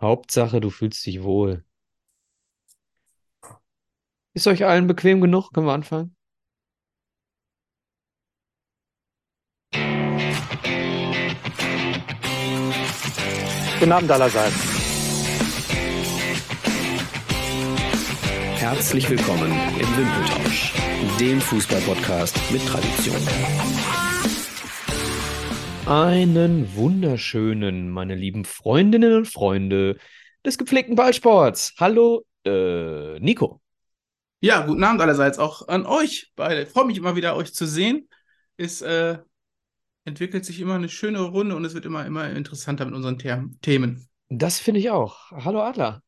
Hauptsache, du fühlst dich wohl. Ist euch allen bequem genug? Können wir anfangen? Guten Abend allerseits. Herzlich willkommen im Wimpeltausch, dem Fußballpodcast mit Tradition. Einen wunderschönen, meine lieben Freundinnen und Freunde des gepflegten Ballsports. Hallo, äh, Nico. Ja, guten Abend allerseits auch an euch beide. Freue mich immer wieder, euch zu sehen. Es äh, entwickelt sich immer eine schöne Runde und es wird immer, immer interessanter mit unseren The Themen. Das finde ich auch. Hallo Adler.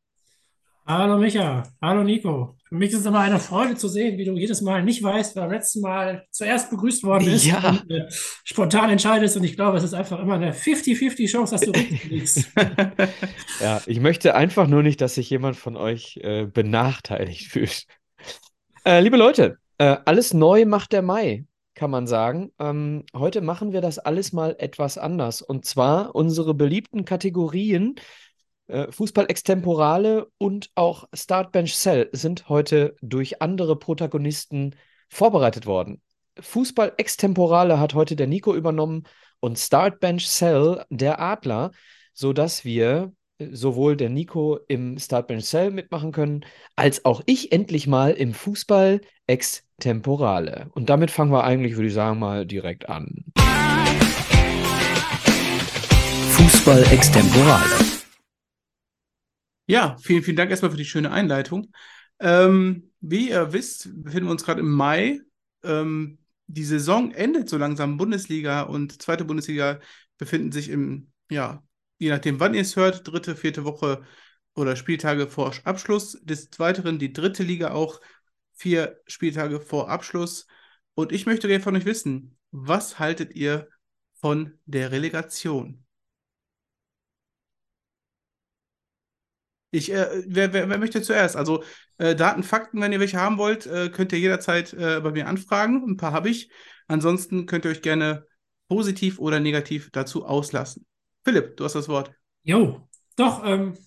Hallo Micha, hallo Nico. Für mich ist es immer eine Freude zu sehen, wie du jedes Mal nicht weißt, wer beim letzten Mal zuerst begrüßt worden ist Ja. und äh, spontan entscheidest. Und ich glaube, es ist einfach immer eine 50-50 Chance, dass du richtig liegst. Ja, ich möchte einfach nur nicht, dass sich jemand von euch äh, benachteiligt fühlt. Äh, liebe Leute, äh, alles neu macht der Mai, kann man sagen. Ähm, heute machen wir das alles mal etwas anders. Und zwar unsere beliebten Kategorien Fußball Extemporale und auch Start Bench Cell sind heute durch andere Protagonisten vorbereitet worden. Fußball Extemporale hat heute der Nico übernommen und Start Bench Cell der Adler, sodass wir äh, sowohl der Nico im Start Bench Cell mitmachen können, als auch ich endlich mal im Fußball Extemporale. Und damit fangen wir eigentlich, würde ich sagen, mal direkt an. Fußball Extemporale. Ja, vielen, vielen Dank erstmal für die schöne Einleitung. Ähm, wie ihr wisst, befinden wir uns gerade im Mai. Ähm, die Saison endet so langsam. Bundesliga und zweite Bundesliga befinden sich im, ja, je nachdem, wann ihr es hört, dritte, vierte Woche oder Spieltage vor Abschluss. Des Weiteren die dritte Liga auch vier Spieltage vor Abschluss. Und ich möchte gerne von euch wissen, was haltet ihr von der Relegation? Ich, äh, wer, wer, wer möchte zuerst? Also äh, Daten, Fakten, wenn ihr welche haben wollt, äh, könnt ihr jederzeit äh, bei mir anfragen. Ein paar habe ich. Ansonsten könnt ihr euch gerne positiv oder negativ dazu auslassen. Philipp, du hast das Wort. Jo, doch, ähm,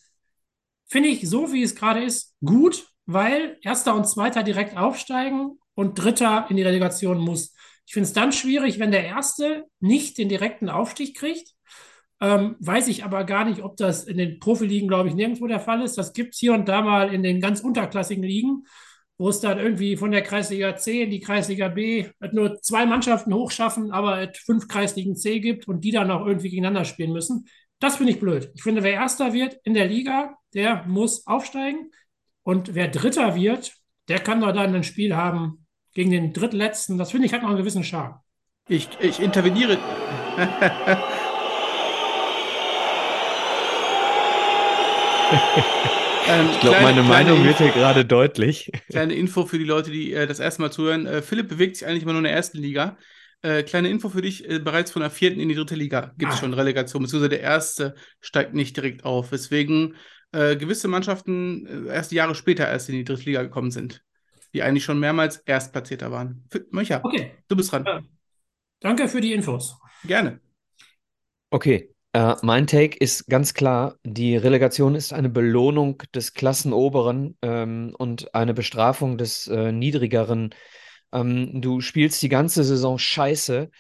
finde ich so, wie es gerade ist, gut, weil Erster und Zweiter direkt aufsteigen und Dritter in die Relegation muss. Ich finde es dann schwierig, wenn der Erste nicht den direkten Aufstieg kriegt. Ähm, weiß ich aber gar nicht, ob das in den Profiligen, glaube ich, nirgendwo der Fall ist. Das gibt es hier und da mal in den ganz unterklassigen Ligen, wo es dann irgendwie von der Kreisliga C in die Kreisliga B nur zwei Mannschaften hochschaffen, aber fünf Kreisligen C gibt und die dann auch irgendwie gegeneinander spielen müssen. Das finde ich blöd. Ich finde, wer Erster wird in der Liga, der muss aufsteigen. Und wer Dritter wird, der kann doch dann ein Spiel haben gegen den Drittletzten. Das finde ich hat noch einen gewissen Charme. Ich, ich interveniere. Ähm, Ich glaube, meine Meinung wird hier gerade deutlich. Kleine Info für die Leute, die äh, das erste Mal zuhören. Äh, Philipp bewegt sich eigentlich immer nur in der ersten Liga. Äh, kleine Info für dich: äh, bereits von der vierten in die dritte Liga gibt es Ah. schon Relegation, beziehungsweise der erste steigt nicht direkt auf. Weswegen äh, gewisse Mannschaften äh, erst Jahre später erst in die dritte Liga gekommen sind, die eigentlich schon mehrmals Erstplatzierter waren. F Möcher, Okay, du bist dran. Ja. danke für die Infos. Gerne. Okay, äh, mein Take ist ganz klar, die Relegation ist eine Belohnung des Klassenoberen ähm, und eine Bestrafung des äh, Niedrigeren. Ähm, du spielst die ganze Saison scheiße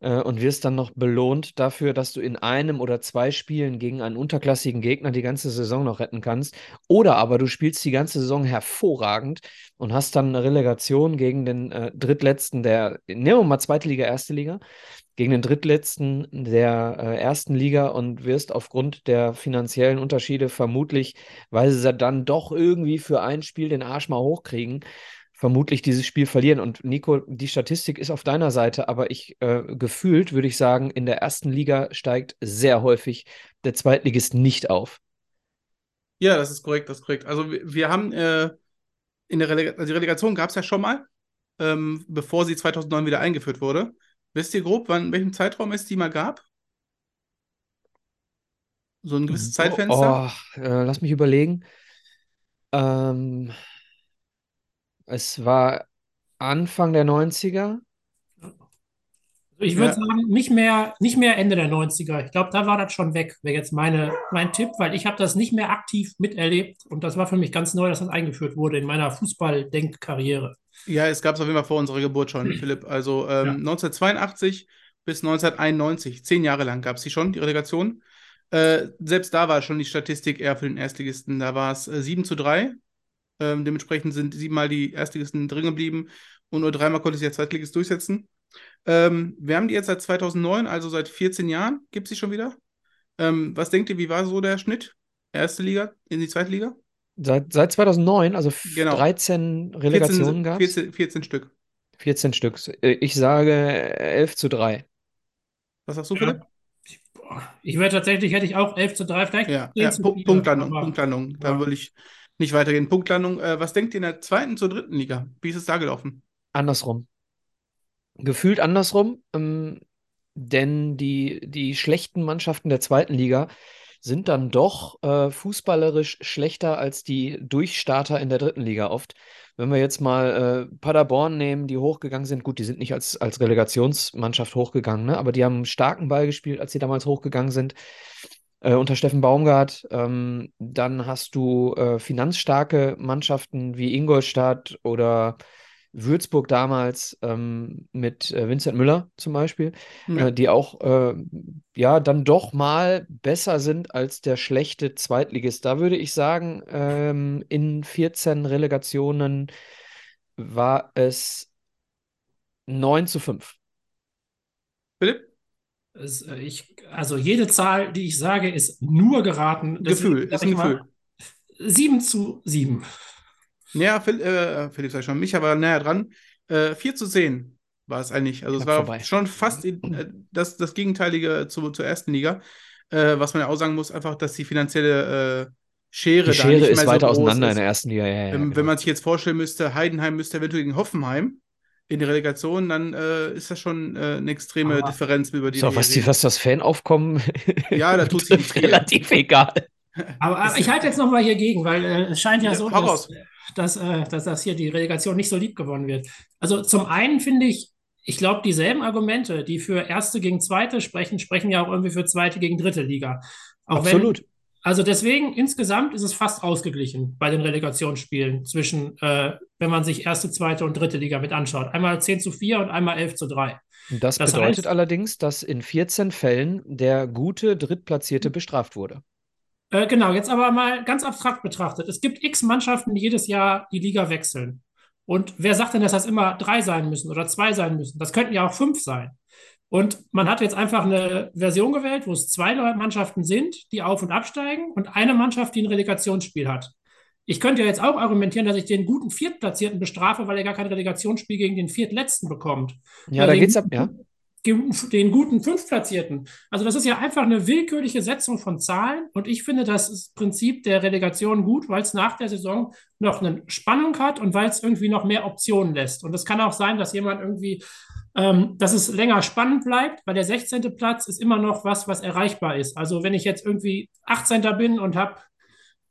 äh, und wirst dann noch belohnt dafür, dass du in einem oder zwei Spielen gegen einen unterklassigen Gegner die ganze Saison noch retten kannst. Oder aber du spielst die ganze Saison hervorragend und hast dann eine Relegation gegen den äh, Drittletzten der, nehmen wir mal zweite Liga, erste Liga gegen den Drittletzten der äh, ersten Liga und wirst aufgrund der finanziellen Unterschiede vermutlich, weil sie dann doch irgendwie für ein Spiel den Arsch mal hochkriegen, vermutlich dieses Spiel verlieren. Und Nico, die Statistik ist auf deiner Seite, aber ich äh, gefühlt würde ich sagen, in der ersten Liga steigt sehr häufig der Zweitligist nicht auf. Ja, das ist korrekt, das ist korrekt. Also wir, wir haben äh, in der Relega also die Relegation gab es ja schon mal, ähm, bevor sie 2009 wieder eingeführt wurde. Wisst ihr grob, wann, welchem Zeitraum es die mal gab? So ein gewisses Zeitfenster? Oh, äh, lass mich überlegen. Ähm, es war Anfang der 90er. Also Ich würde Ja. sagen, nicht mehr, nicht mehr Ende der 90er. Ich glaube, da war das schon weg, wäre jetzt meine, mein Tipp, weil ich habe das nicht mehr aktiv miterlebt und das war für mich ganz neu, dass das eingeführt wurde in meiner Fußball-Denkkarriere. Ja, es gab es auf jeden Fall vor unserer Geburt schon, Philipp. Also ähm, Ja. 1982 bis 1991, zehn Jahre lang gab es die schon, die Relegation. Äh, selbst da war schon die Statistik eher für den Erstligisten. Da war es äh, 7 zu 3. Ähm, dementsprechend sind siebenmal die Erstligisten drin geblieben und nur dreimal konnte sich der Zweitligist durchsetzen. Ähm, wir haben die jetzt seit 2009, also seit 14 Jahren, gibt es die schon wieder. Ähm, was denkt ihr, wie war so der Schnitt? Erste Liga in die zweite Liga? Seit, seit 2009, also Genau. 13 Relegationen 14, gab es. 14, 14 Stück. 14 Stück. Äh, Ich sage 11 zu 3. Was sagst du, Ja. Philipp? Boah, Ich wäre tatsächlich, hätte ich auch 11 zu 3, vielleicht Ja, 10 ja Punkt, 4, Punktlandung, aber- Punktlandung. Da ja. würde ich nicht weitergehen. Punktlandung. Äh, was denkt ihr in der zweiten zur dritten Liga? Wie ist es da gelaufen? Andersrum. Gefühlt andersrum, ähm, denn die, die schlechten Mannschaften der zweiten Liga sind dann doch äh, fußballerisch schlechter als die Durchstarter in der dritten Liga oft. Wenn wir jetzt mal äh, Paderborn nehmen, die hochgegangen sind, gut, die sind nicht als, als Relegationsmannschaft hochgegangen, ne? aber die haben starken Ball gespielt, als sie damals hochgegangen sind. Äh, unter Steffen Baumgart. Ähm, dann hast du äh, finanzstarke Mannschaften wie Ingolstadt oder Würzburg damals ähm, mit äh, Vincent Müller zum Beispiel, Ja. äh, die auch äh, ja dann doch mal besser sind als der schlechte Zweitligist. Da würde ich sagen, ähm, in 14 Relegationen war es 9 zu 5. Philipp? Es, äh, ich, also jede Zahl, die ich sage, ist nur geraten. Gefühl, sag ist ein ich mal, Gefühl. 7 zu 7. Ja, Phil, äh, Philipp sei schon, mich aber näher dran. Äh, 4 zu 10 war es eigentlich. Also es Knapp war vorbei. schon fast äh, das, das Gegenteilige zu, zur ersten Liga. Äh, was man ja auch sagen muss, einfach, dass die finanzielle äh, Schere Die da Schere nicht ist mehr so weiter groß auseinander ist. in der ersten Liga. Ja, ja, Ähm, genau. Wenn man sich jetzt vorstellen müsste, Heidenheim müsste eventuell gegen Hoffenheim in die Relegation, dann äh, ist das schon äh, eine extreme Aber- Differenz, über die So, was, die, was das Fanaufkommen Ja, da tut sich relativ egal. Aber, aber ich halte jetzt nochmal hier gegen, weil äh, es scheint ja Ja, so, hau dass, raus. Dass, äh, dass das hier die Relegation nicht so lieb gewonnen wird. Also zum einen finde ich, ich glaube, dieselben Argumente, die für erste gegen zweite sprechen, sprechen ja auch irgendwie für zweite gegen dritte Liga. Auch Absolut. Wenn, also deswegen, insgesamt ist es fast ausgeglichen bei den Relegationsspielen zwischen, äh, wenn man sich erste, zweite und dritte Liga mit anschaut. Einmal 10 zu 4 und einmal 11 zu 3. Und das, Das bedeutet heißt- allerdings, dass in 14 Fällen der gute Drittplatzierte bestraft wurde. Äh, genau, jetzt aber mal ganz abstrakt betrachtet. Es gibt x Mannschaften, die jedes Jahr die Liga wechseln. Und wer sagt denn, dass das immer drei sein müssen oder zwei sein müssen? Das könnten ja auch fünf sein. Und man hat jetzt einfach eine Version gewählt, wo es zwei Mannschaften sind, die auf- und absteigen und eine Mannschaft, die ein Relegationsspiel hat. Ich könnte ja jetzt auch argumentieren, dass ich den guten Viertplatzierten bestrafe, weil er gar kein Relegationsspiel gegen den Viertletzten bekommt. Ja, Oder da den geht's ab, ja. Den guten Fünftplatzierten. Also das ist ja einfach eine willkürliche Setzung von Zahlen und ich finde das Prinzip der Relegation gut, weil es nach der Saison noch eine Spannung hat und weil es irgendwie noch mehr Optionen lässt. Und es kann auch sein, dass jemand irgendwie, ähm, dass es länger spannend bleibt, weil der 16. Platz ist immer noch was, was erreichbar ist. Also wenn ich jetzt irgendwie 18. bin und habe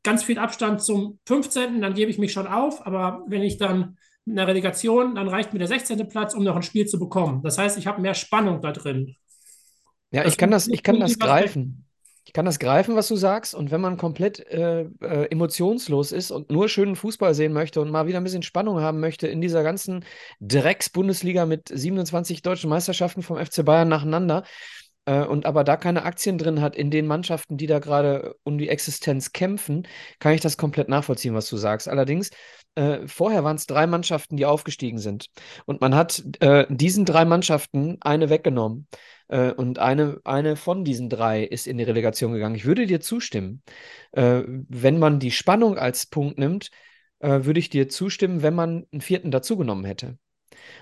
ganz viel Abstand zum 15., dann gebe ich mich schon auf, aber wenn ich dann mit einer Relegation, dann reicht mir der 16. Platz, um noch ein Spiel zu bekommen. Das heißt, ich habe mehr Spannung da drin. Ja, Das ich kann das, ich kann das greifen. Ich kann das greifen, was du sagst. Und wenn man komplett äh, äh, emotionslos ist und nur schönen Fußball sehen möchte und mal wieder ein bisschen Spannung haben möchte in dieser ganzen Drecks-Bundesliga mit 27 deutschen Meisterschaften vom FC Bayern nacheinander äh, und aber da keine Aktien drin hat in den Mannschaften, die da gerade um die Existenz kämpfen, kann ich das komplett nachvollziehen, was du sagst. Allerdings, äh, vorher waren es drei Mannschaften, die aufgestiegen sind. Und man hat äh, diesen drei Mannschaften eine weggenommen. Äh, und eine, eine von diesen drei ist in die Relegation gegangen. Ich würde dir zustimmen. Äh, wenn man die Spannung als Punkt nimmt, äh, würde ich dir zustimmen, wenn man einen vierten dazugenommen hätte.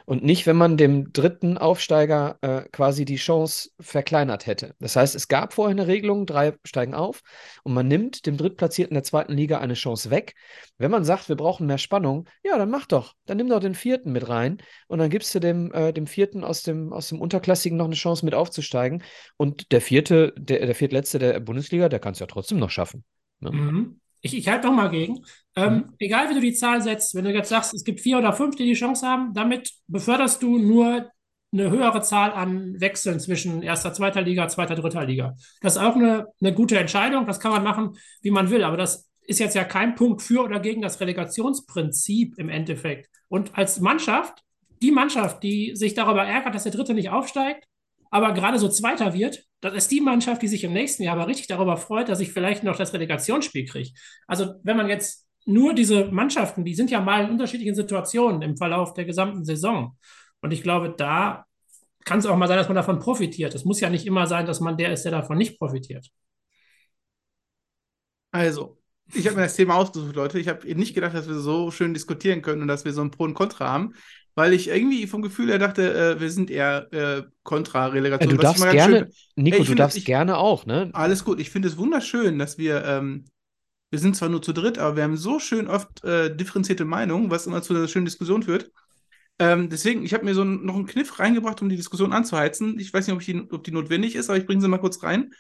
Und nicht, wenn man dem dritten Aufsteiger äh, quasi die Chance verkleinert hätte. Das heißt, es gab vorher eine Regelung, drei steigen auf und man nimmt dem Drittplatzierten der zweiten Liga eine Chance weg. Wenn man sagt, wir brauchen mehr Spannung, ja, dann mach doch. Dann nimm doch den vierten mit rein und dann gibst du dem, äh, dem vierten aus dem, aus dem Unterklassigen noch eine Chance mit aufzusteigen. Und der vierte, der, der viertletzte der Bundesliga, der kann es ja trotzdem noch schaffen. Ne? Mhm. Ich, ich halte doch mal gegen. Ähm, Egal, wie du die Zahl setzt, wenn du jetzt sagst, es gibt vier oder fünf, die die Chance haben, damit beförderst du nur eine höhere Zahl an Wechseln zwischen erster, zweiter Liga, zweiter, dritter Liga. Das ist auch eine, eine gute Entscheidung. Das kann man machen, wie man will. Aber das ist jetzt ja kein Punkt für oder gegen das Relegationsprinzip im Endeffekt. Und als Mannschaft, die Mannschaft, die sich darüber ärgert, dass der Dritte nicht aufsteigt, aber gerade so Zweiter wird, das ist die Mannschaft, die sich im nächsten Jahr aber richtig darüber freut, dass ich vielleicht noch das Relegationsspiel kriege. Also wenn man jetzt nur diese Mannschaften, die sind ja mal in unterschiedlichen Situationen im Verlauf der gesamten Saison. Und ich glaube, da kann es auch mal sein, dass man davon profitiert. Es muss ja nicht immer sein, dass man der ist, der davon nicht profitiert. Also, ich habe mir das Thema ausgesucht, Leute. Ich habe nicht gedacht, dass wir so schön diskutieren können und dass wir so ein Pro und Contra haben, weil ich irgendwie vom Gefühl her dachte, äh, wir sind eher äh, Kontra-Relegation. Äh, du darfst gerne, schön, Nico, ey, du find, darfst ich, gerne auch, ne? Alles gut. Ich finde es wunderschön, dass wir, ähm, wir sind zwar nur zu dritt, aber wir haben so schön oft äh, differenzierte Meinungen, was immer zu einer schönen Diskussion führt. Ähm, deswegen, ich habe mir so ein, noch einen Kniff reingebracht, um die Diskussion anzuheizen. Ich weiß nicht, ob, die, ob die notwendig ist, aber ich bringe sie mal kurz rein.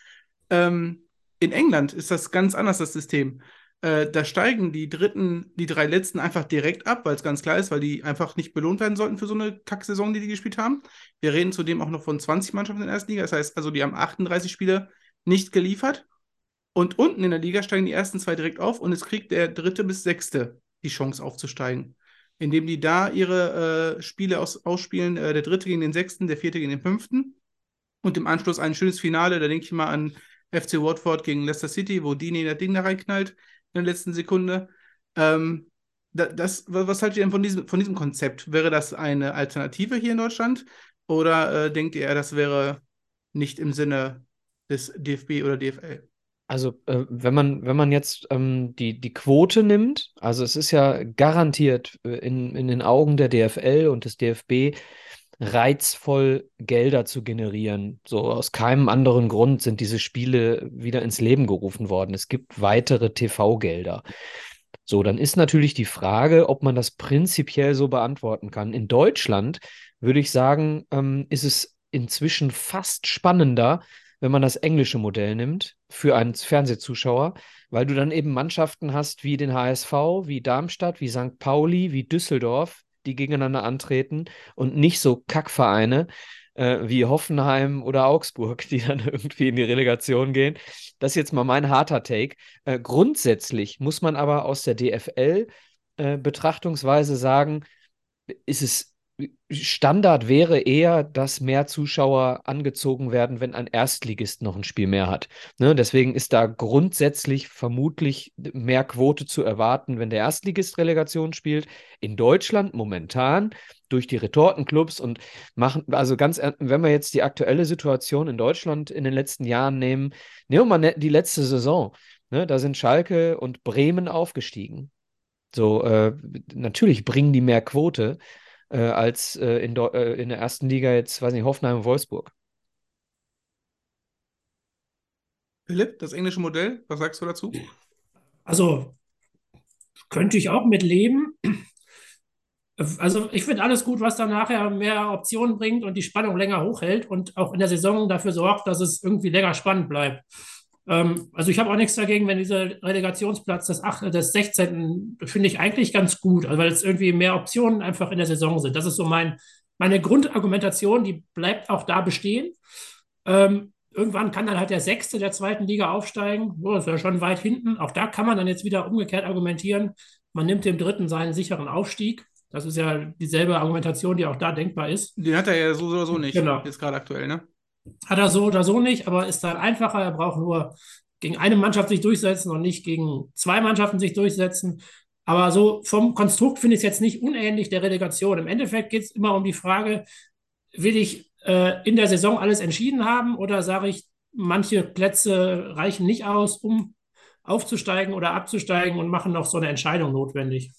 Ähm, in England ist das ganz anders, das System. Äh, da steigen die dritten, die drei letzten einfach direkt ab, weil es ganz klar ist, weil die einfach nicht belohnt werden sollten für so eine Kacksaison, die die gespielt haben. Wir reden zudem auch noch von 20 Mannschaften in der ersten Liga. Das heißt also, die haben 38 Spiele nicht geliefert. Und unten in der Liga steigen die ersten zwei direkt auf und es kriegt der dritte bis sechste die Chance aufzusteigen indem die da ihre äh, Spiele aus, ausspielen, äh, der dritte gegen den sechsten, der vierte gegen den fünften. Und im Anschluss ein schönes Finale, da denke ich mal an FC Watford gegen Leicester City, wo Dini das Ding da reinknallt in der letzten Sekunde. Ähm, das, was haltet ihr denn von diesem, von diesem Konzept? Wäre das eine Alternative hier in Deutschland? Oder äh, denkt ihr, das wäre nicht im Sinne des DFB oder DFL? Also, äh, wenn man, wenn man jetzt ähm, die, die Quote nimmt, also es ist ja garantiert äh, in, in den Augen der DFL und des DFB reizvoll Gelder zu generieren. So aus keinem anderen Grund sind diese Spiele wieder ins Leben gerufen worden. Es gibt weitere TV-Gelder. So, dann ist natürlich die Frage, ob man das prinzipiell so beantworten kann. In Deutschland würde ich sagen, ähm, ist es inzwischen fast spannender, wenn man das englische Modell nimmt für einen Fernsehzuschauer, weil du dann eben Mannschaften hast wie den HSV, wie Darmstadt, wie St. Pauli, wie Düsseldorf, die gegeneinander antreten und nicht so Kackvereine äh, wie Hoffenheim oder Augsburg, die dann irgendwie in die Relegation gehen. Das ist jetzt mal mein harter Take. Äh, grundsätzlich muss man aber aus der DFL äh, sagen, ist es Standard wäre eher, dass mehr Zuschauer angezogen werden, wenn ein Erstligist noch ein Spiel mehr hat. Ne? Deswegen ist da grundsätzlich vermutlich mehr Quote zu erwarten, wenn der Erstligist Relegation spielt. In Deutschland momentan durch die Retortenclubs und machen, also ganz, wenn wir jetzt die aktuelle Situation in Deutschland in den letzten Jahren nehmen, nehmen wir mal ne, die letzte Saison. Ne? Da sind Schalke und Bremen aufgestiegen. So, äh, natürlich bringen die mehr Quote äh, als äh, in, äh, in der ersten Liga jetzt, weiß nicht, Hoffenheim und Wolfsburg. Philipp, das englische Modell, was sagst du dazu? Also könnte ich auch mit leben. Also ich finde alles gut, was dann nachher mehr Optionen bringt und die Spannung länger hochhält und auch in der Saison dafür sorgt, dass es irgendwie länger spannend bleibt. Ähm, also ich habe auch nichts dagegen, wenn dieser Relegationsplatz des, 8, des 16. finde ich eigentlich ganz gut, also weil es irgendwie mehr Optionen einfach in der Saison sind. Das ist so mein, meine Grundargumentation, die bleibt auch da bestehen. Ähm, irgendwann kann dann halt der Sechste der zweiten Liga aufsteigen. Oh, das ist ja schon weit hinten. Auch da kann man dann jetzt wieder umgekehrt argumentieren. Man nimmt dem Dritten seinen sicheren Aufstieg. Das ist ja dieselbe Argumentation, die auch da denkbar ist. Den hat er ja so oder so nicht. Genau. Jetzt gerade aktuell, ne? Hat er so oder so nicht, aber ist dann einfacher. Er braucht nur gegen eine Mannschaft sich durchsetzen und nicht gegen zwei Mannschaften sich durchsetzen. Aber so vom Konstrukt finde ich es jetzt nicht unähnlich der Relegation. Im Endeffekt geht es immer um die Frage, will ich äh, in der Saison alles entschieden haben oder sage ich, manche Plätze reichen nicht aus, um aufzusteigen oder abzusteigen und machen noch so eine Entscheidung notwendig.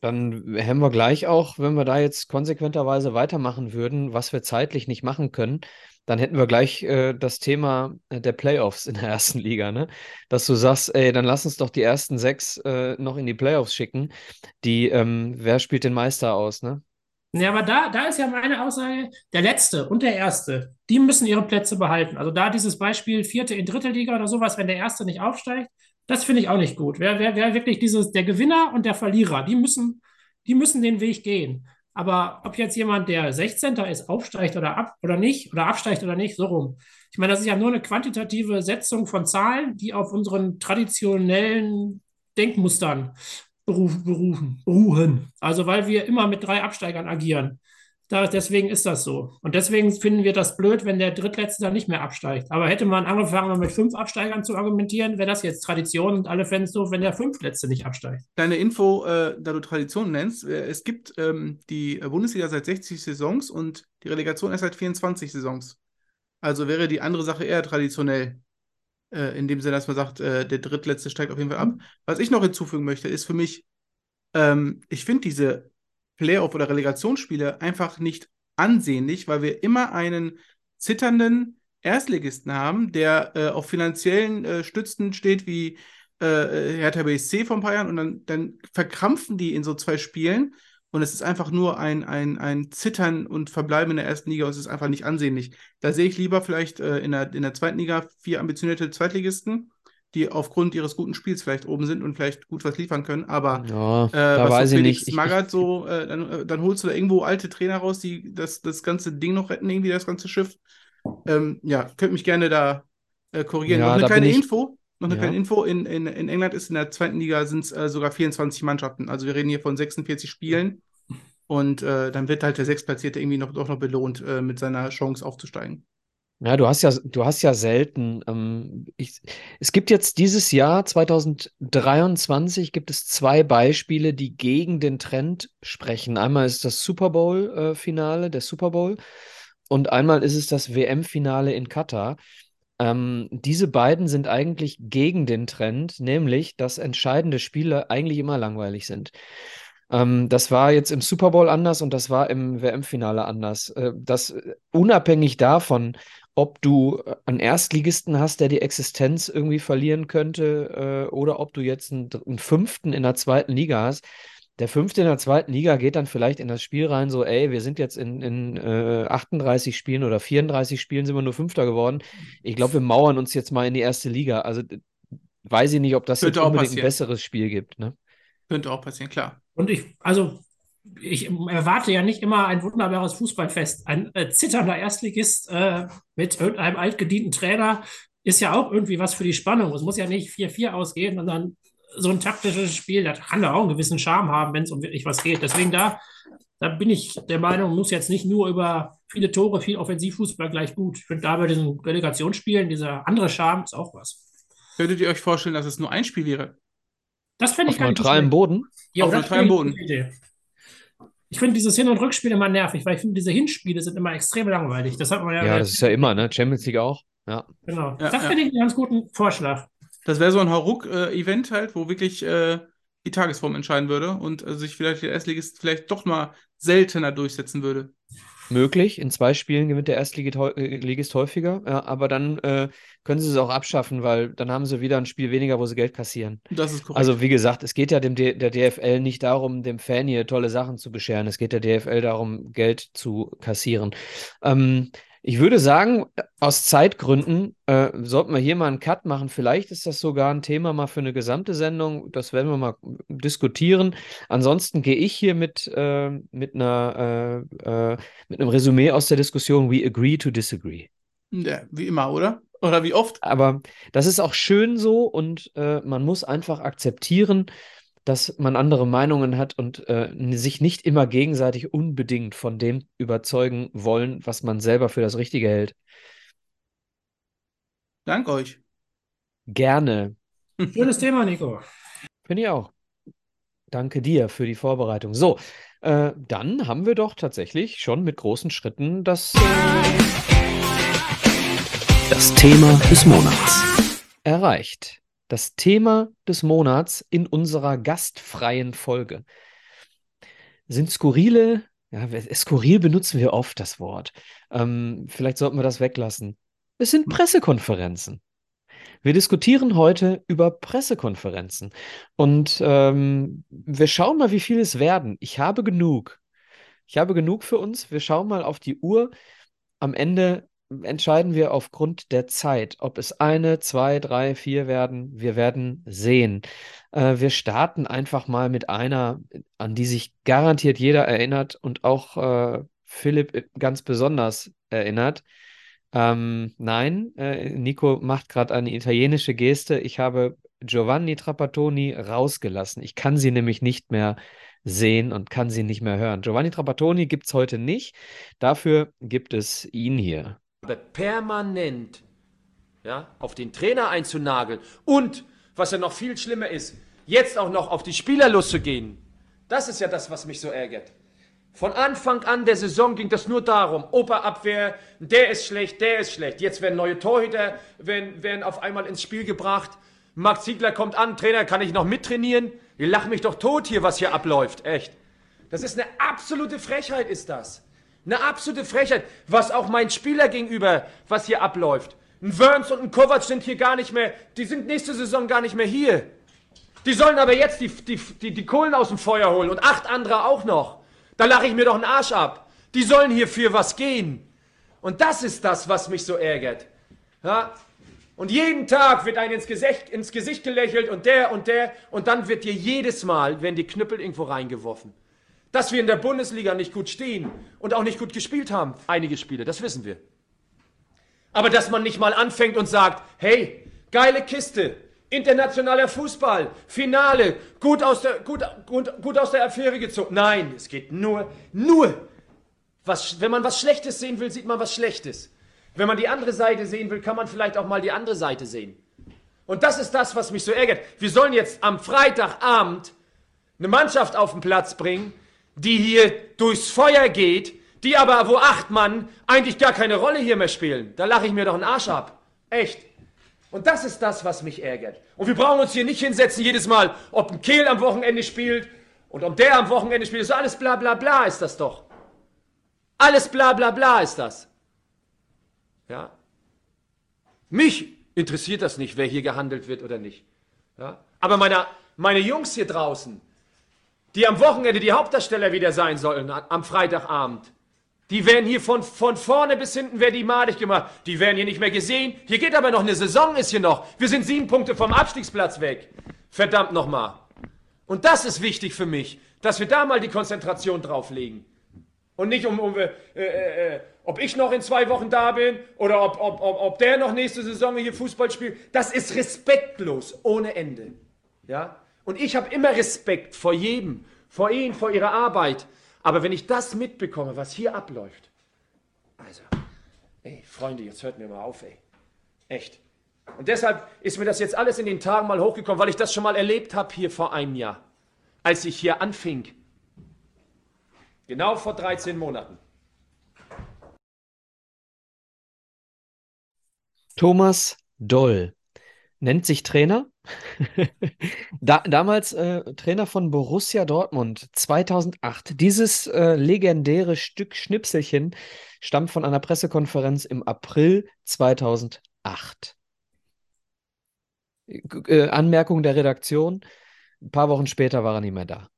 Dann haben wir gleich auch, wenn wir da jetzt konsequenterweise weitermachen würden, was wir zeitlich nicht machen können, dann hätten wir gleich äh, das Thema äh, der Playoffs in der ersten Liga, ne? Dass du sagst, ey, dann lass uns doch die ersten sechs äh, noch in die Playoffs schicken. Die, ähm, wer spielt den Meister aus, ne? Ja, aber da, da ist ja meine Aussage, der Letzte und der Erste, die müssen ihre Plätze behalten. Also da dieses Beispiel Vierte in Dritte Liga oder sowas, wenn der Erste nicht aufsteigt, das finde ich auch nicht gut. Wer, wer, wer wirklich dieses, der Gewinner und der Verlierer, die müssen, die müssen den Weg gehen. Aber ob jetzt jemand, der 16. ist, aufsteigt oder ab oder nicht, oder absteigt oder nicht, so rum. Ich meine, das ist ja nur eine quantitative Setzung von Zahlen, die auf unseren traditionellen Denkmustern beruf, berufen, beruhen. Also weil wir immer mit drei Absteigern agieren. Da, deswegen ist das so. Und deswegen finden wir das blöd, wenn der Drittletzte dann nicht mehr absteigt. Aber hätte man angefangen, mit fünf Absteigern zu argumentieren, wäre das jetzt Tradition und alle Fans so, wenn der Fünftletzte nicht absteigt. Deine Info, äh, da du Tradition nennst, äh, es gibt ähm, die Bundesliga seit 60 Saisons und die Relegation erst seit 24 Saisons. Also wäre die andere Sache eher traditionell. Äh, in dem Sinne, dass man sagt, äh, der Drittletzte steigt auf jeden Fall ab. Mhm. Was ich noch hinzufügen möchte, ist für mich, ähm, ich finde diese Playoff- oder Relegationsspiele einfach nicht ansehnlich, weil wir immer einen zitternden Erstligisten haben, der äh, auf finanziellen äh, Stützen steht wie äh, Hertha BSC von Bayern und dann, dann verkrampfen die in so zwei Spielen. Und es ist einfach nur ein, ein, ein Zittern und Verbleiben in der ersten Liga. Und es ist einfach nicht ansehnlich. Da sehe ich lieber vielleicht äh, in, der, in der zweiten Liga vier ambitionierte Zweitligisten die aufgrund ihres guten Spiels vielleicht oben sind und vielleicht gut was liefern können. Aber ja, äh, da weiß ich nicht. Ich, Magath so, äh, dann, äh, dann, holst du da irgendwo alte Trainer raus, die das, das ganze Ding noch retten, irgendwie das ganze Schiff. Ähm, ja, könnt mich gerne da äh, korrigieren. Ja, noch eine kleine ich, Info. Noch eine ja. kleine Info. In, in, in England ist in der zweiten Liga sind es äh, sogar 24 Mannschaften. Also wir reden hier von 46 Spielen. Und äh, dann wird halt der Sechstplatzierte irgendwie noch, doch noch belohnt mit seiner Chance aufzusteigen. Ja, du hast ja, du hast ja selten. Ähm, ich, es gibt jetzt dieses Jahr 2023 gibt es zwei Beispiele, die gegen den Trend sprechen. Einmal ist das Super Bowl-Finale, äh, der Super Bowl, und einmal ist es das WM-Finale in Katar. Ähm, diese beiden sind eigentlich gegen den Trend, nämlich dass entscheidende Spiele eigentlich immer langweilig sind. Ähm, das war jetzt im Super Bowl anders und das war im WM-Finale anders. Äh, das äh, unabhängig davon, ob du äh, einen Erstligisten hast, der die Existenz irgendwie verlieren könnte, äh, oder ob du jetzt einen, einen, Fünften in der zweiten Liga hast. Der Fünfte in der zweiten Liga geht dann vielleicht in das Spiel rein, so, ey, wir sind jetzt in, in äh, 38 Spielen oder 34 Spielen sind wir nur Fünfter geworden. Ich glaube, wir mauern uns jetzt mal in die erste Liga. Also weiß ich nicht, ob das Könnte jetzt unbedingt ein besseres Spiel gibt. Ne? Könnte auch passieren, klar. Und ich, also ich erwarte ja nicht immer ein wunderbares Fußballfest. Ein äh, zitternder Erstligist äh, mit irgendeinem altgedienten Trainer ist ja auch irgendwie was für die Spannung. Es muss ja nicht 4-4 ausgehen, sondern so ein taktisches Spiel, das kann da auch einen gewissen Charme haben, wenn es um wirklich was geht. Deswegen da, da bin ich der Meinung, muss jetzt nicht nur über viele Tore, viel Offensivfußball gleich gut. Ich finde da bei diesen Relegationsspielen, dieser andere Charme ist auch was. Könntet ihr euch vorstellen, dass es nur ein Spiel wäre? Das fände ich Auf neutralem Boden? Ja, Auf neutralem Boden. Ich finde dieses Hin- und Rückspiel immer nervig, weil ich finde, diese Hinspiele sind immer extrem langweilig. Das hat man ja. Ja, das ist ja immer, ne? Champions League auch. Ja. Genau. Ja, das ja. finde ich einen ganz guten Vorschlag. Das wäre so ein Hauruck-Event halt, wo wirklich äh, die Tagesform entscheiden würde und äh, sich vielleicht der Erstligist vielleicht doch mal seltener durchsetzen würde. Möglich. In zwei Spielen gewinnt der Erstligist häufiger, ja, aber dann äh, können sie es auch abschaffen, weil dann haben sie wieder ein Spiel weniger, wo sie Geld kassieren. Das ist korrekt. Also wie gesagt, es geht ja dem D der DFL nicht darum, dem Fan hier tolle Sachen zu bescheren. Es geht der DFL darum, Geld zu kassieren. Ähm, ich würde sagen, aus Zeitgründen äh, sollten wir hier mal einen Cut machen. Vielleicht ist das sogar ein Thema mal für eine gesamte Sendung. Das werden wir mal diskutieren. Ansonsten gehe ich hier mit, äh, mit, einer, äh, äh, mit einem Resümee aus der Diskussion We agree to disagree. ja, wie immer, oder? Oder wie oft? Aber das ist auch schön so und äh, man muss einfach akzeptieren, dass man andere Meinungen hat und äh, sich nicht immer gegenseitig unbedingt von dem überzeugen wollen, was man selber für das Richtige hält. Dank euch. Gerne. Schönes Thema, Nico. Finde ich auch. Danke dir für die Vorbereitung. So, äh, dann haben wir doch tatsächlich schon mit großen Schritten das äh, Das Thema des Monats. erreicht. Das Thema des Monats in unserer gastfreien Folge. Sind skurrile, ja, skurril benutzen wir oft das Wort. Ähm, vielleicht sollten wir das weglassen. Es sind Pressekonferenzen. Wir diskutieren heute über Pressekonferenzen. Und ähm, wir schauen mal, wie viel es werden. Ich habe genug. Ich habe genug für uns. Wir schauen mal auf die Uhr. Am Ende entscheiden wir aufgrund der Zeit, ob es eine, zwei, drei, vier werden. Wir werden sehen. Äh, wir starten einfach mal mit einer, an die sich garantiert jeder erinnert und auch äh, Philipp ganz besonders erinnert. Ähm, nein, äh, Nico macht gerade eine italienische Geste. Ich habe Giovanni Trapattoni rausgelassen. Ich kann sie nämlich nicht mehr sehen und kann sie nicht mehr hören. Giovanni Trapattoni gibt es heute nicht. Dafür gibt es ihn hier. Permanent ja, auf den Trainer einzunageln und, was ja noch viel schlimmer ist, jetzt auch noch auf die Spieler loszugehen. Das ist ja das, was mich so ärgert. Von Anfang an der Saison ging das nur darum, Operabwehr, der ist schlecht, der ist schlecht. Jetzt werden neue Torhüter, werden, werden auf einmal ins Spiel gebracht. Max Ziegler kommt an, Trainer, kann ich noch mittrainieren? Ihr lacht mich doch tot hier, was hier abläuft, echt. Das ist eine absolute Frechheit, ist das. Eine absolute Frechheit, was auch mein Spieler gegenüber, was hier abläuft. Ein Wörns und ein Kovac sind hier gar nicht mehr, die sind nächste Saison gar nicht mehr hier. Die sollen aber jetzt die, die, die, die Kohlen aus dem Feuer holen und acht andere auch noch. Da lache ich mir doch einen Arsch ab. Die sollen hier für was gehen. Und das ist das, was mich so ärgert. Ja? Und jeden Tag wird einem ins Gesicht, ins Gesicht gelächelt und der und der und dann wird dir jedes Mal, wenn die Knüppel irgendwo reingeworfen. Dass wir in der Bundesliga nicht gut stehen und auch nicht gut gespielt haben, einige Spiele, das wissen wir. Aber dass man nicht mal anfängt und sagt, hey, geile Kiste, Internationaler Fußball, Finale, gut aus der, gut, gut, gut aus der Affäre gezogen. Nein, es geht nur, nur. Was, wenn man was Schlechtes sehen will, sieht man was Schlechtes. Wenn man die andere Seite sehen will, kann man vielleicht auch mal die andere Seite sehen. Und das ist das, was mich so ärgert. Wir sollen jetzt am Freitagabend eine Mannschaft auf den Platz bringen, die hier durchs Feuer geht, die aber, wo acht Mann eigentlich gar keine Rolle hier mehr spielen. Da lache ich mir doch einen Arsch ab. Echt. Und das ist das, was mich ärgert. Und wir brauchen uns hier nicht hinsetzen jedes Mal, ob ein Kehl am Wochenende spielt und ob der am Wochenende spielt. So alles bla bla bla ist das doch. Alles bla bla bla ist das. Ja. Mich interessiert das nicht, wer hier gehandelt wird oder nicht. Ja. Aber meine, meine Jungs hier draußen, die am Wochenende die Hauptdarsteller wieder sein sollen, am Freitagabend, die werden hier von, von vorne bis hinten werden die madig gemacht. Die werden hier nicht mehr gesehen. Hier geht aber noch eine Saison, ist hier noch. Wir sind sieben Punkte vom Abstiegsplatz weg. Verdammt nochmal. Und das ist wichtig für mich, dass wir da mal die Konzentration drauflegen. Und nicht um, um äh, äh, äh, ob ich noch in zwei Wochen da bin oder ob, ob, ob, ob der noch nächste Saison hier Fußball spielt. Das ist respektlos, ohne Ende. Ja? Und ich habe immer Respekt vor jedem, vor Ihnen, vor Ihrer Arbeit. Aber wenn ich das mitbekomme, was hier abläuft, also, ey, Freunde, jetzt hört mir mal auf, ey. Echt. Und deshalb ist mir das jetzt alles in den Tagen mal hochgekommen, weil ich das schon mal erlebt habe hier vor einem Jahr, als ich hier anfing. Genau vor 13 Monaten. Thomas Doll nennt sich Trainer da, damals äh, Trainer von Borussia Dortmund 2008. Dieses äh, legendäre Stück Schnipselchen stammt von einer Pressekonferenz im April 2008. Äh, Anmerkung der Redaktion: Ein paar Wochen später war er nicht mehr da.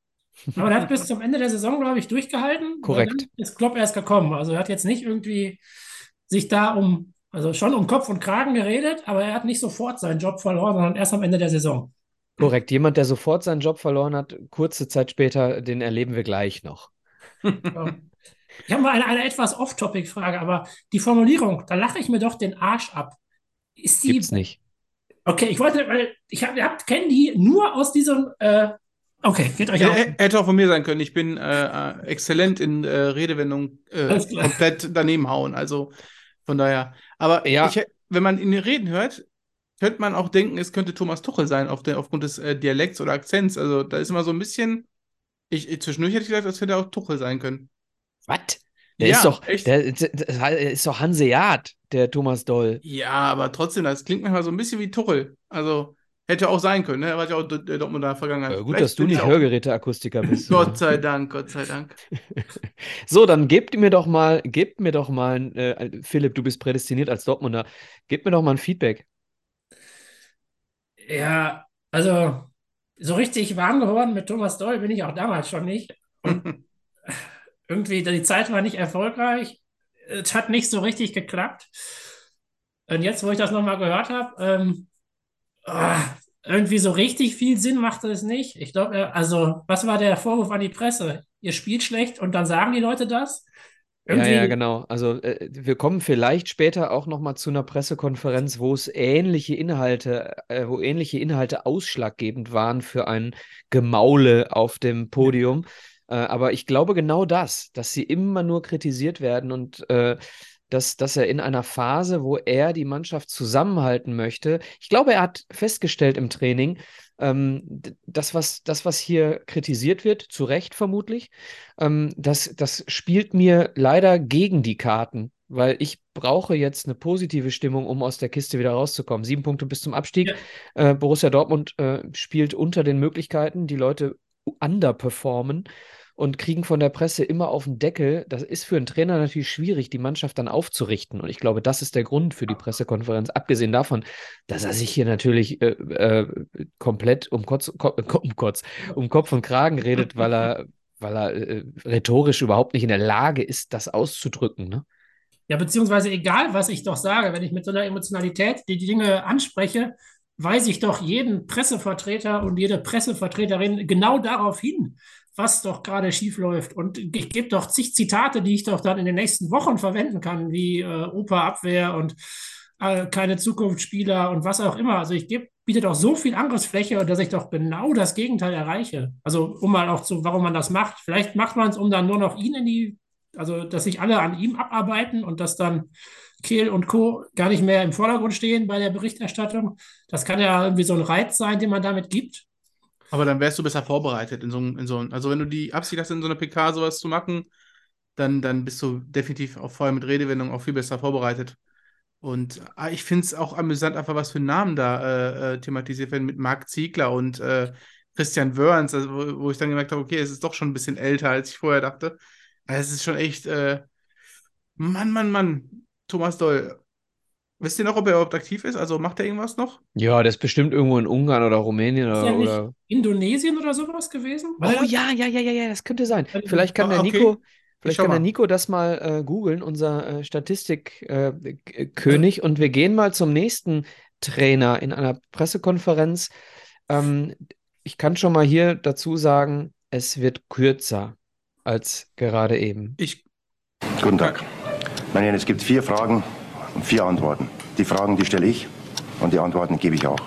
Aber er hat bis zum Ende der Saison, glaube ich, durchgehalten. Korrekt. ist Klopp erst gekommen. Also er hat jetzt nicht irgendwie sich da um also schon um Kopf und Kragen geredet, aber er hat nicht sofort seinen Job verloren, sondern erst am Ende der Saison. Korrekt. Jemand, der sofort seinen Job verloren hat, kurze Zeit später, den erleben wir gleich noch. Ich habe mal eine, eine etwas off-topic-Frage, aber die Formulierung, da lache ich mir doch den Arsch ab. Ist die. Gibt's nicht. Okay, ich wollte, weil ich habe, ihr habt, kennen die nur aus diesem. Äh, okay, geht euch auf. Hätte auch von mir sein können. Ich bin äh, äh exzellent in äh, Redewendungen äh, komplett daneben hauen. Also von daher. Aber ja. Ich, wenn man ihn reden hört, könnte man auch denken, es könnte Thomas Tuchel sein, auf der, aufgrund des äh, Dialekts oder Akzents. Also da ist immer so ein bisschen. Ich, ich zwischendurch hätte ich gedacht, das hätte auch Tuchel sein können. Was? Der, ja, ist doch, der, der, ist doch Hanseat, der Thomas Doll. Ja, aber trotzdem, das klingt manchmal so ein bisschen wie Tuchel. Also, Hätte auch sein können, ne? Er war ja auch der Dortmunder Vergangenheit. Ja, gut, Vielleicht dass du nicht Hörgeräteakustiker bist. Gott sei Dank, Gott sei Dank. so, dann gebt mir doch mal, gebt mir doch mal, äh, Philipp, du bist prädestiniert als Dortmunder, gebt mir doch mal ein Feedback. Ja, also so richtig warm geworden mit Thomas Doll bin ich auch damals schon nicht. Und irgendwie, die Zeit war nicht erfolgreich. es hat nicht so richtig geklappt. Und jetzt, wo ich das nochmal gehört habe, ähm, ah, irgendwie so richtig viel Sinn macht es nicht. Ich glaube, also, was war der Vorwurf an die Presse? Ihr spielt schlecht und dann sagen die Leute das? Irgendwie... Ja, ja, genau. Also äh, wir kommen vielleicht später auch noch mal zu einer Pressekonferenz, wo es ähnliche Inhalte, äh, wo ähnliche Inhalte ausschlaggebend waren für ein Gemaule auf dem Podium. Ja. Äh, aber ich glaube genau das, dass sie immer nur kritisiert werden und äh, dass, dass er in einer Phase, wo er die Mannschaft zusammenhalten möchte, ich glaube, er hat festgestellt im Training, ähm, das, was, das, was hier kritisiert wird, zu Recht vermutlich, ähm, das, das spielt mir leider gegen die Karten, weil ich brauche jetzt eine positive Stimmung, um aus der Kiste wieder rauszukommen. Sieben Punkte bis zum Abstieg. Ja. Äh, Borussia Dortmund äh, spielt unter den Möglichkeiten, die Leute underperformen und kriegen von der Presse immer auf den Deckel. Das ist für einen Trainer natürlich schwierig, die Mannschaft dann aufzurichten. Und ich glaube, das ist der Grund für die Pressekonferenz. Abgesehen davon, dass er sich hier natürlich äh, äh, komplett um, Kotz, um, Kotz, um Kopf und Kragen redet, weil er, weil er äh, rhetorisch überhaupt nicht in der Lage ist, das auszudrücken. Ne? Ja, beziehungsweise egal, was ich doch sage, wenn ich mit so einer Emotionalität die Dinge anspreche, weise ich doch jeden Pressevertreter und jede Pressevertreterin genau darauf hin, was doch gerade schief läuft. Und ich gebe doch zig Zitate, die ich doch dann in den nächsten Wochen verwenden kann, wie äh, Oper-Abwehr und äh, keine Zukunftsspieler und was auch immer. Also ich gebe bietet auch so viel Angriffsfläche, dass ich doch genau das Gegenteil erreiche. Also um mal auch zu, warum man das macht. Vielleicht macht man es, um dann nur noch ihn in die, also dass sich alle an ihm abarbeiten und dass dann Kehl und Co. gar nicht mehr im Vordergrund stehen bei der Berichterstattung. Das kann ja irgendwie so ein Reiz sein, den man damit gibt. Aber dann wärst du besser vorbereitet in so, in so Also wenn du die Absicht hast, in so einer PK sowas zu machen, dann, dann bist du definitiv auch vorher mit Redewendung auch viel besser vorbereitet. Und ah, ich finde es auch amüsant, einfach was für Namen da äh, äh, thematisiert werden mit Marc Ziegler und äh, Christian Wörns, also, wo, wo, ich dann gemerkt habe, okay, es ist doch schon ein bisschen älter, als ich vorher dachte. Also es ist schon echt, äh, Mann, Mann, Mann, Thomas Doll, Wisst ihr noch, ob er überhaupt aktiv ist? Also macht er irgendwas noch? Ja, der ist bestimmt irgendwo in Ungarn oder Rumänien ist oder, oder. Indonesien oder sowas gewesen? oh ja, ja, ja, ja, ja, das könnte sein. Vielleicht kann der Nico, okay. vielleicht kann der Nico das mal äh, googeln, unser äh, Statistikkönig. Äh, und wir gehen mal zum nächsten Trainer in einer Pressekonferenz. Ähm, ich kann schon mal hier dazu sagen, es wird kürzer als gerade eben. Ich. Guten Tag. Meine Herren, es gibt vier Fragen vier Antworten. Die Fragen, die stelle ich und die Antworten gebe ich auch.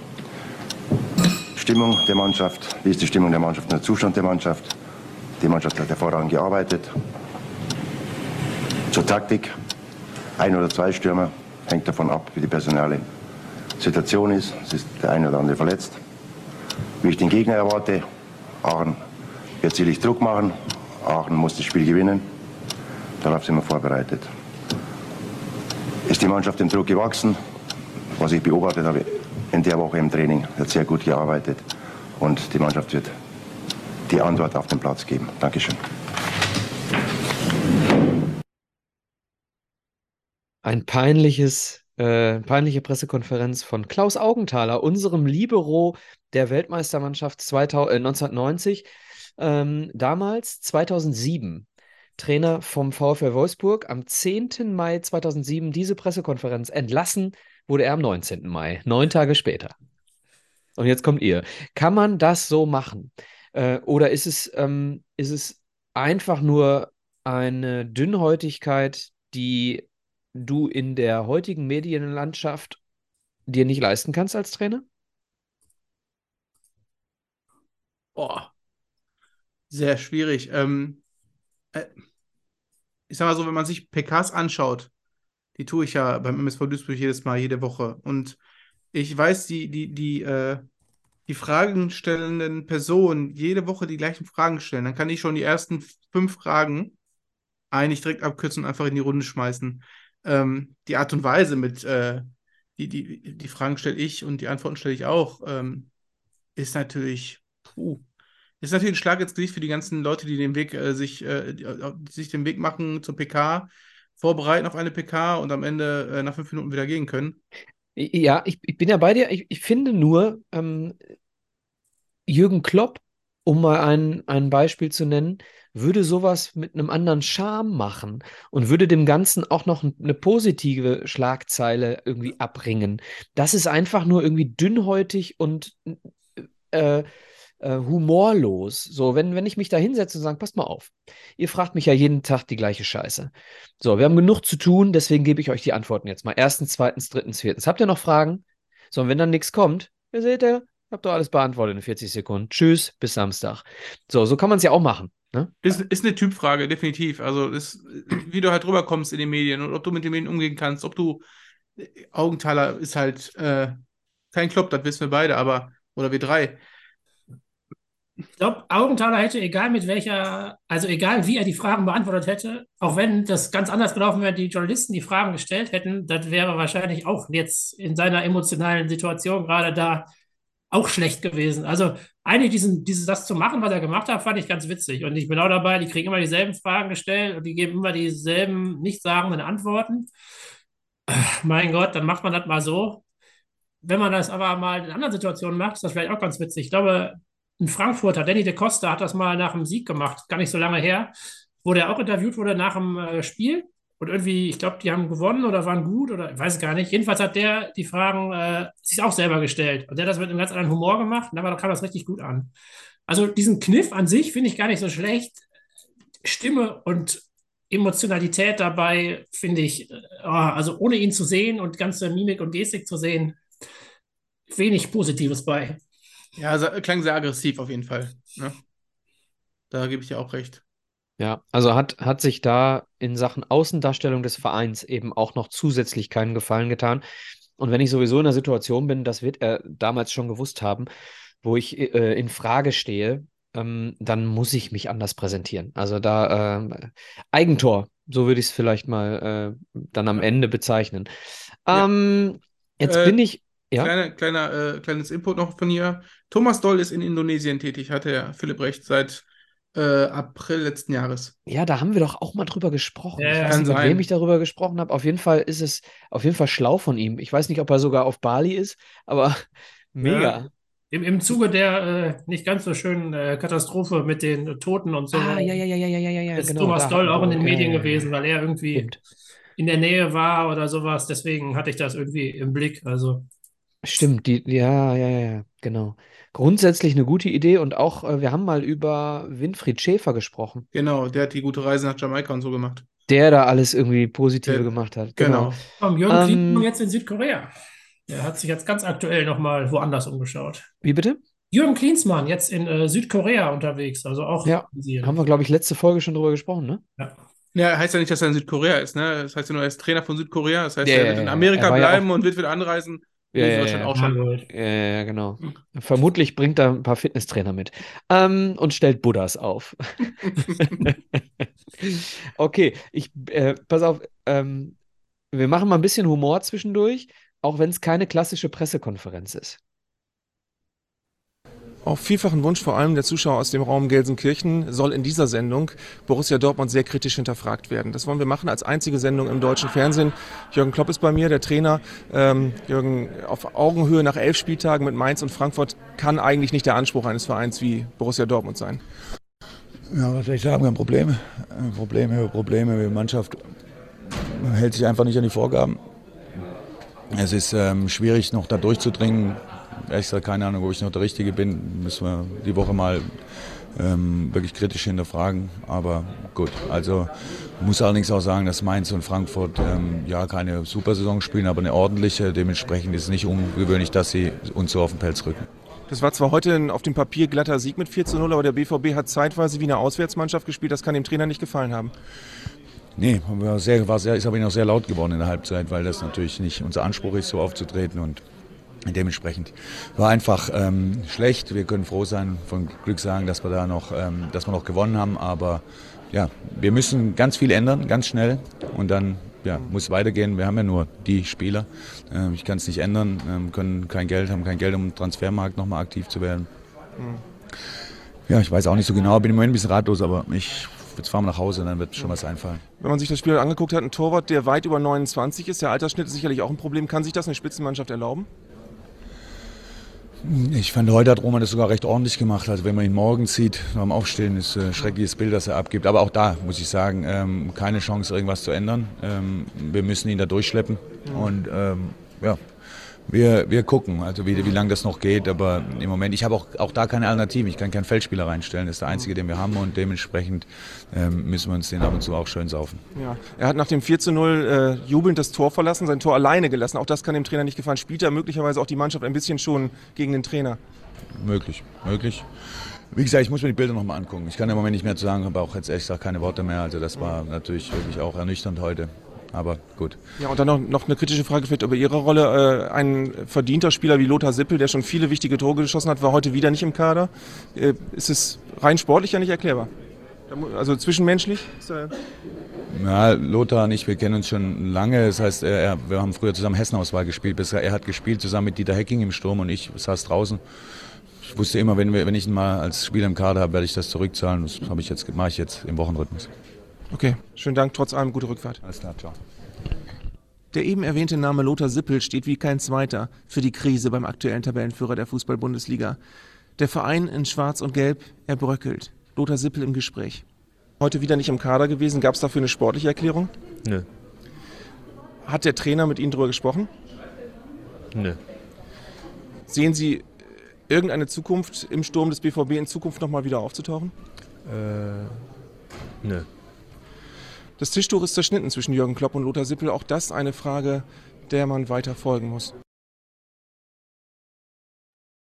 Stimmung der Mannschaft, wie ist die Stimmung der Mannschaft und der Zustand der Mannschaft? Die Mannschaft hat hervorragend gearbeitet. Zur Taktik, ein oder zwei Stürmer, hängt davon ab, wie die personale Situation ist. Es ist der eine oder andere verletzt. Wie ich den Gegner erwarte, Aachen wird sicherlich Druck machen. Aachen muss das Spiel gewinnen. Darauf sind wir vorbereitet ist die Mannschaft dem Druck gewachsen. Was ich beobachtet habe in der Woche im Training, hat sehr gut gearbeitet und die Mannschaft wird die Antwort auf den Platz geben. Dankeschön. Ein peinliches, äh, peinliche Pressekonferenz von Klaus Augenthaler, unserem Libero der Weltmeistermannschaft 2000, äh, 1990. Ähm, damals, 2007, Trainer vom VfL Wolfsburg, am 10. Mai 2007 diese Pressekonferenz. Entlassen wurde er am 19. Mai, neun Tage später. Und jetzt kommt ihr. Kann man das so machen? Äh, oder ist es, ähm, ist es einfach nur eine Dünnhäutigkeit, die du in der heutigen Medienlandschaft dir nicht leisten kannst als Trainer? Boah, sehr schwierig. Ähm, äh, ich sag mal so, wenn man sich PKs anschaut, die tue ich ja beim MSV Duisburg jedes Mal, jede Woche. Und ich weiß, die, die, die, äh, die fragenstellenden Personen jede Woche die gleichen Fragen stellen. Dann kann ich schon die ersten fünf Fragen eigentlich direkt abkürzen und einfach in die Runde schmeißen. Ähm, die Art und Weise mit, äh, die, die, die Fragen stelle ich und die Antworten stelle ich auch, ähm, ist natürlich, puh, ist natürlich ein Schlag ins Gesicht für die ganzen Leute, die den Weg äh, sich, äh, sich den Weg machen zur PK, vorbereiten auf eine PK und am Ende äh, nach fünf Minuten wieder gehen können. Ja, ich, ich bin ja bei dir. Ich, ich finde nur, ähm, Jürgen Klopp um mal ein, ein Beispiel zu nennen, würde sowas mit einem anderen Charme machen und würde dem Ganzen auch noch eine positive Schlagzeile irgendwie abringen. Das ist einfach nur irgendwie dünnhäutig und äh, äh, humorlos. So, wenn, wenn ich mich da hinsetze und sage, passt mal auf, ihr fragt mich ja jeden Tag die gleiche Scheiße. So, wir haben genug zu tun, deswegen gebe ich euch die Antworten jetzt mal. Erstens, zweitens, drittens, viertens. Habt ihr noch Fragen? So, und wenn dann nichts kommt, ihr seht ihr, habt doch alles beantwortet in 40 Sekunden. Tschüss, bis Samstag. So, so kann man es ja auch machen. Ne? Ist, ist eine Typfrage, definitiv. Also, ist, wie du halt rüberkommst in den Medien und ob du mit den Medien umgehen kannst, ob du. Augenthaler ist halt äh, kein Klopp, das wissen wir beide, aber. Oder wir drei. Ich glaube, Augenthaler hätte, egal mit welcher, also egal wie er die Fragen beantwortet hätte, auch wenn das ganz anders gelaufen wäre, die Journalisten die Fragen gestellt hätten, das wäre wahrscheinlich auch jetzt in seiner emotionalen Situation gerade da auch schlecht gewesen. Also eigentlich diesen, dieses, das zu machen, was er gemacht hat, fand ich ganz witzig. Und ich bin auch dabei, die kriegen immer dieselben Fragen gestellt und die geben immer dieselben nichtssagenden Antworten. Mein Gott, dann macht man das mal so. Wenn man das aber mal in anderen Situationen macht, ist das vielleicht auch ganz witzig. Ich glaube, ein Frankfurter, Danny de Costa, hat das mal nach dem Sieg gemacht, gar nicht so lange her, wo der auch interviewt wurde nach dem äh, Spiel. Und irgendwie, ich glaube, die haben gewonnen oder waren gut oder ich weiß es gar nicht. Jedenfalls hat der die Fragen äh, sich auch selber gestellt. Und der hat das mit einem ganz anderen Humor gemacht und dann kam das richtig gut an. Also diesen Kniff an sich finde ich gar nicht so schlecht. Stimme und Emotionalität dabei finde ich, äh, also ohne ihn zu sehen und ganze Mimik und Gestik zu sehen, wenig Positives bei. Ja, klang sehr aggressiv auf jeden Fall. Ne? Da gebe ich dir auch recht. Ja, also hat, hat sich da in Sachen Außendarstellung des Vereins eben auch noch zusätzlich keinen Gefallen getan. Und wenn ich sowieso in der Situation bin, das wird er damals schon gewusst haben, wo ich äh, in Frage stehe, ähm, dann muss ich mich anders präsentieren. Also da äh, Eigentor, so würde ich es vielleicht mal äh, dann am Ende bezeichnen. Ähm, ja. Jetzt äh, bin ich. Ja? Kleine, kleiner, äh, kleines Input noch von hier. Thomas Doll ist in Indonesien tätig, hat der Philipp Recht seit äh, April letzten Jahres. Ja, da haben wir doch auch mal drüber gesprochen. Ja, ich weiß nicht, mit wem ich darüber gesprochen habe. Auf jeden Fall ist es auf jeden Fall schlau von ihm. Ich weiß nicht, ob er sogar auf Bali ist, aber mega. Ja. Im, Im Zuge der äh, nicht ganz so schönen äh, Katastrophe mit den Toten und so. Ah, ja, ja, ja, ja, ja, ja, ja. ist genau, Thomas Doll auch in den ja, Medien ja, ja, gewesen, weil er irgendwie Stimmt. in der Nähe war oder sowas. Deswegen hatte ich das irgendwie im Blick. Also Stimmt, die, ja, ja, ja, ja, genau. Grundsätzlich eine gute Idee und auch, äh, wir haben mal über Winfried Schäfer gesprochen, Genau, der hat die gute Reise nach Jamaika und so gemacht. der da alles irgendwie Positive Der- gemacht hat. Genau. Komm, Jürgen Ähm, Klinsmann jetzt in Südkorea. Der hat sich jetzt ganz aktuell nochmal woanders umgeschaut. Wie bitte? Jürgen Klinsmann jetzt in äh, Südkorea unterwegs, also auch Ja, Asien. Haben wir, glaube ich, letzte Folge schon drüber gesprochen, ne? Ja. Ja, heißt ja nicht, dass er in Südkorea ist, ne? Das heißt ja nur, er ist Trainer von Südkorea. Das heißt, Ja, er ja, wird in ja. Amerika Er war ja bleiben und wird wieder anreisen. Ja, ja, ja. auch schon. gut. Ja, ja, genau. Vermutlich bringt er ein paar Fitnesstrainer mit ähm, und stellt Buddhas auf. Okay, ich äh, pass auf, ähm, wir machen mal ein bisschen Humor zwischendurch, auch wenn es keine klassische Pressekonferenz ist. Auf vielfachen Wunsch vor allem der Zuschauer aus dem Raum Gelsenkirchen soll in dieser Sendung Borussia Dortmund sehr kritisch hinterfragt werden. Das wollen wir machen als einzige Sendung im deutschen Fernsehen. Jürgen Klopp ist bei mir, der Trainer. Ähm, Jürgen, auf Augenhöhe nach elf Spieltagen mit Mainz und Frankfurt kann eigentlich nicht der Anspruch eines Vereins wie Borussia Dortmund sein. Ja, was soll ich sagen? Wir haben Probleme. Probleme, Probleme. Die Mannschaft hält sich einfach nicht an die Vorgaben. Es ist ähm, schwierig, noch da durchzudringen. Ehrlich gesagt, keine Ahnung, ob ich noch der Richtige bin. Müssen wir die Woche mal ähm, wirklich kritisch hinterfragen. Aber gut, also muss allerdings auch sagen, dass Mainz und Frankfurt ähm, ja keine Supersaison spielen, aber eine ordentliche. Dementsprechend ist es nicht ungewöhnlich, dass sie uns so auf den Pelz rücken. Das war zwar heute ein auf dem Papier glatter Sieg mit 4 zu 0, aber der BVB hat zeitweise wie eine Auswärtsmannschaft gespielt. Das kann dem Trainer nicht gefallen haben. Nee, war sehr, war sehr, ist aber noch sehr laut geworden in der Halbzeit, weil das natürlich nicht unser Anspruch ist, so aufzutreten und dementsprechend war einfach ähm, schlecht. Wir können froh sein, von Glück sagen, dass wir da noch, ähm, dass wir noch gewonnen haben, aber ja, wir müssen ganz viel ändern, ganz schnell und dann ja, muss weitergehen. Wir haben ja nur die Spieler. Ähm, ich kann es nicht ändern, ähm, können kein Geld, haben kein Geld, um im Transfermarkt nochmal aktiv zu werden. Ja, ich weiß auch nicht so genau, bin im Moment ein bisschen ratlos, aber ich jetzt fahren wir nach Hause, dann wird schon was einfallen. Wenn man sich das Spiel angeguckt hat, ein Torwart, der weit über 29 ist, der Altersschnitt ist sicherlich auch ein Problem. Kann sich das eine Spitzenmannschaft erlauben? Ich fand, heute hat Roman das sogar recht ordentlich gemacht. Also wenn man ihn morgen sieht, beim Aufstehen, ist ein schreckliches Bild, das er abgibt. Aber auch da muss ich sagen, ähm, keine Chance, irgendwas zu ändern. Ähm, wir müssen ihn da durchschleppen. Und ähm, ja, wir, wir gucken, also wie, wie lange das noch geht. Aber im Moment, ich habe auch, auch da keine Alternative. Ich kann keinen Feldspieler reinstellen. Das ist der einzige, den wir haben. Und dementsprechend ähm, müssen wir uns den ab und zu auch schön saufen. Ja. Er hat nach dem 4 zu 0 äh, jubelnd das Tor verlassen, sein Tor alleine gelassen. Auch das kann dem Trainer nicht gefallen. Spielt er möglicherweise auch die Mannschaft ein bisschen schon gegen den Trainer? Möglich, möglich. Wie gesagt, ich muss mir die Bilder nochmal angucken. Ich kann im Moment nicht mehr zu sagen, habe auch jetzt ehrlich gesagt keine Worte mehr. Also das war natürlich wirklich auch ernüchternd heute. Aber gut. Ja, und dann noch, noch eine kritische Frage vielleicht über Ihre Rolle. Äh, ein verdienter Spieler wie Lothar Sippel, der schon viele wichtige Tore geschossen hat, war heute wieder nicht im Kader. Äh, ist es rein sportlich ja nicht erklärbar? Also zwischenmenschlich? Ja, Lothar und ich, wir kennen uns schon lange. Das heißt, er, wir haben früher zusammen Hessenauswahl gespielt. Bisher er hat gespielt zusammen mit Dieter Hecking im Sturm und ich saß draußen. Ich wusste immer, wenn, wir, wenn ich ihn mal als Spieler im Kader habe, werde ich das zurückzahlen. Das ich jetzt, mache ich jetzt im Wochenrhythmus. Okay, schönen Dank. Trotz allem gute Rückfahrt. Alles klar, ciao. Der eben erwähnte Name Lothar Sippel steht wie kein zweiter für die Krise beim aktuellen Tabellenführer der Fußball-Bundesliga. Der Verein in Schwarz und Gelb, er bröckelt. Lothar Sippel im Gespräch. Heute wieder nicht im Kader gewesen. Gab es dafür eine sportliche Erklärung? Nö. Hat der Trainer mit Ihnen darüber gesprochen? Nö. Sehen Sie irgendeine Zukunft im Sturm des BVB in Zukunft nochmal wieder aufzutauchen? Äh, nö. Das Tischtuch ist zerschnitten zwischen Jürgen Klopp und Lothar Sippel. Auch das eine Frage, der man weiter folgen muss.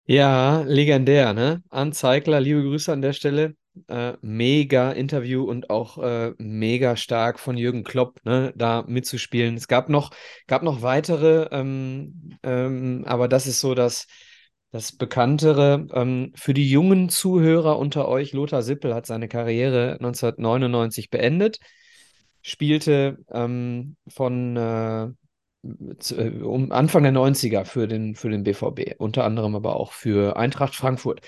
Ja, legendär, ne? Arndt Zeigler, liebe Grüße an der Stelle. Äh, mega Interview und auch äh, mega stark von Jürgen Klopp, ne, da mitzuspielen. Es gab noch, gab noch weitere, ähm, ähm, aber das ist so das, das Bekanntere. Ähm, für die jungen Zuhörer unter euch, Lothar Sippel hat seine Karriere 1999 beendet, spielte ähm, von äh, zu, äh, um Anfang der 90er für den, für den BVB, unter anderem aber auch für Eintracht Frankfurt.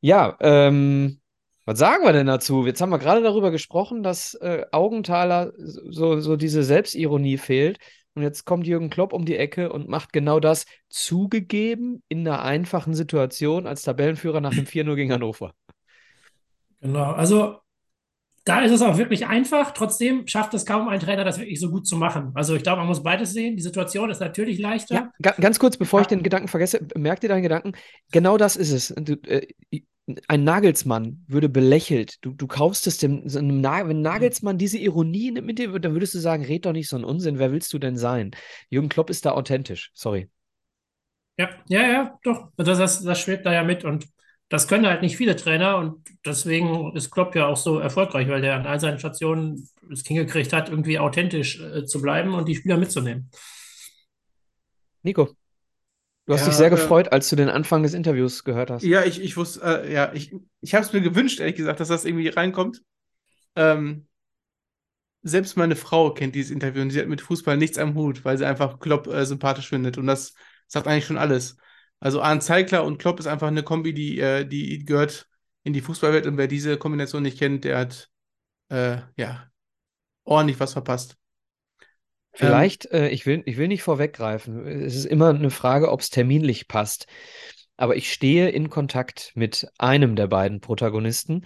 Ja, ähm, was sagen wir denn dazu? Jetzt haben wir gerade darüber gesprochen, dass äh, Augenthaler so, so diese Selbstironie fehlt. Und jetzt kommt Jürgen Klopp um die Ecke und macht genau das, zugegeben in einer einfachen Situation als Tabellenführer nach dem 4-0 gegen Hannover. Genau, also da ist es auch wirklich einfach. Trotzdem schafft es kaum ein Trainer, das wirklich so gut zu machen. Also ich glaube, man muss beides sehen. Die Situation ist natürlich leichter. Ja, ga ganz kurz, bevor ich den Gedanken vergesse, merkt ihr deinen Gedanken? Genau das ist es. Du, äh, ein Nagelsmann würde belächelt. Du, du kaufst es dem, so Na wenn Nagelsmann diese Ironie mit dir, dann würdest du sagen, red doch nicht so einen Unsinn, wer willst du denn sein? Jürgen Klopp ist da authentisch, sorry. Ja, ja, ja, doch. Das, das, das schwebt da ja mit und das können halt nicht viele Trainer und deswegen ist Klopp ja auch so erfolgreich, weil der an all seinen Stationen es hingekriegt hat, irgendwie authentisch äh, zu bleiben und die Spieler mitzunehmen. Nico. Du hast Ja, dich sehr äh, gefreut, als du den Anfang des Interviews gehört hast. Ja, ich, ich wusste, äh, ja, ich, ich habe es mir gewünscht, ehrlich gesagt, dass das irgendwie reinkommt. Ähm, selbst meine Frau kennt dieses Interview und sie hat mit Fußball nichts am Hut, weil sie einfach Klopp äh, sympathisch findet. Und das sagt eigentlich schon alles. Also Arndt Zeigler und Klopp ist einfach eine Kombi, die, äh, die gehört in die Fußballwelt. Und wer diese Kombination nicht kennt, der hat äh, ja ordentlich was verpasst. Vielleicht, äh, ich will, ich will nicht vorweggreifen. Es ist immer eine Frage, ob es terminlich passt. Aber ich stehe in Kontakt mit einem der beiden Protagonisten.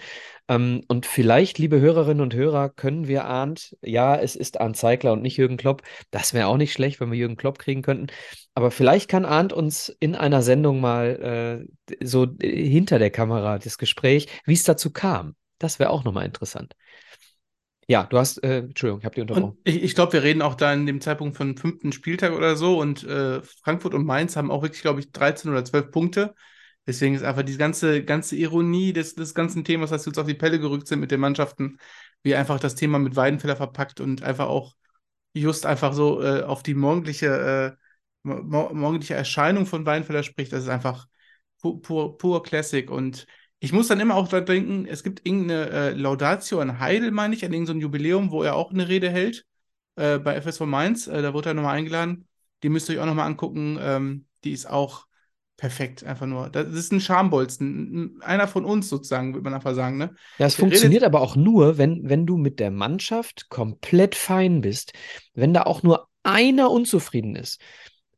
Ähm, und vielleicht, liebe Hörerinnen und Hörer, können wir Arndt, ja, es ist Arndt Zeigler und nicht Jürgen Klopp. Das wäre auch nicht schlecht, wenn wir Jürgen Klopp kriegen könnten. Aber vielleicht kann Arndt uns in einer Sendung mal äh, so hinter der Kamera das Gespräch, wie es dazu kam. Das wäre auch nochmal interessant. Ja, du hast, äh, Entschuldigung, ich habe die unterbrochen. Und ich, ich glaube, wir reden auch da in dem Zeitpunkt von fünften Spieltag oder so und äh, Frankfurt und Mainz haben auch wirklich, glaube ich, 13 oder 12 Punkte. Deswegen ist einfach die ganze, ganze Ironie des, des ganzen Themas, dass wir uns auf die Pelle gerückt sind mit den Mannschaften, wie einfach das Thema mit Weidenfeller verpackt und einfach auch just einfach so äh, auf die morgendliche, äh, mo morgendliche Erscheinung von Weidenfeller spricht. Das ist einfach pur, pur, pur Classic und ich muss dann immer auch dran denken, es gibt irgendeine äh, Laudatio an Heidel, meine ich, an irgendein Jubiläum, wo er auch eine Rede hält äh, bei FSV Mainz. Äh, da wurde er nochmal eingeladen. Die müsst ihr euch auch nochmal angucken. Ähm, die ist auch perfekt, einfach nur. Das ist ein Schambolzen. Einer von uns sozusagen, würde man einfach sagen. Ne? Ja, es Der funktioniert aber auch nur, wenn, wenn du mit der Mannschaft komplett fein bist. Wenn da auch nur einer unzufrieden ist.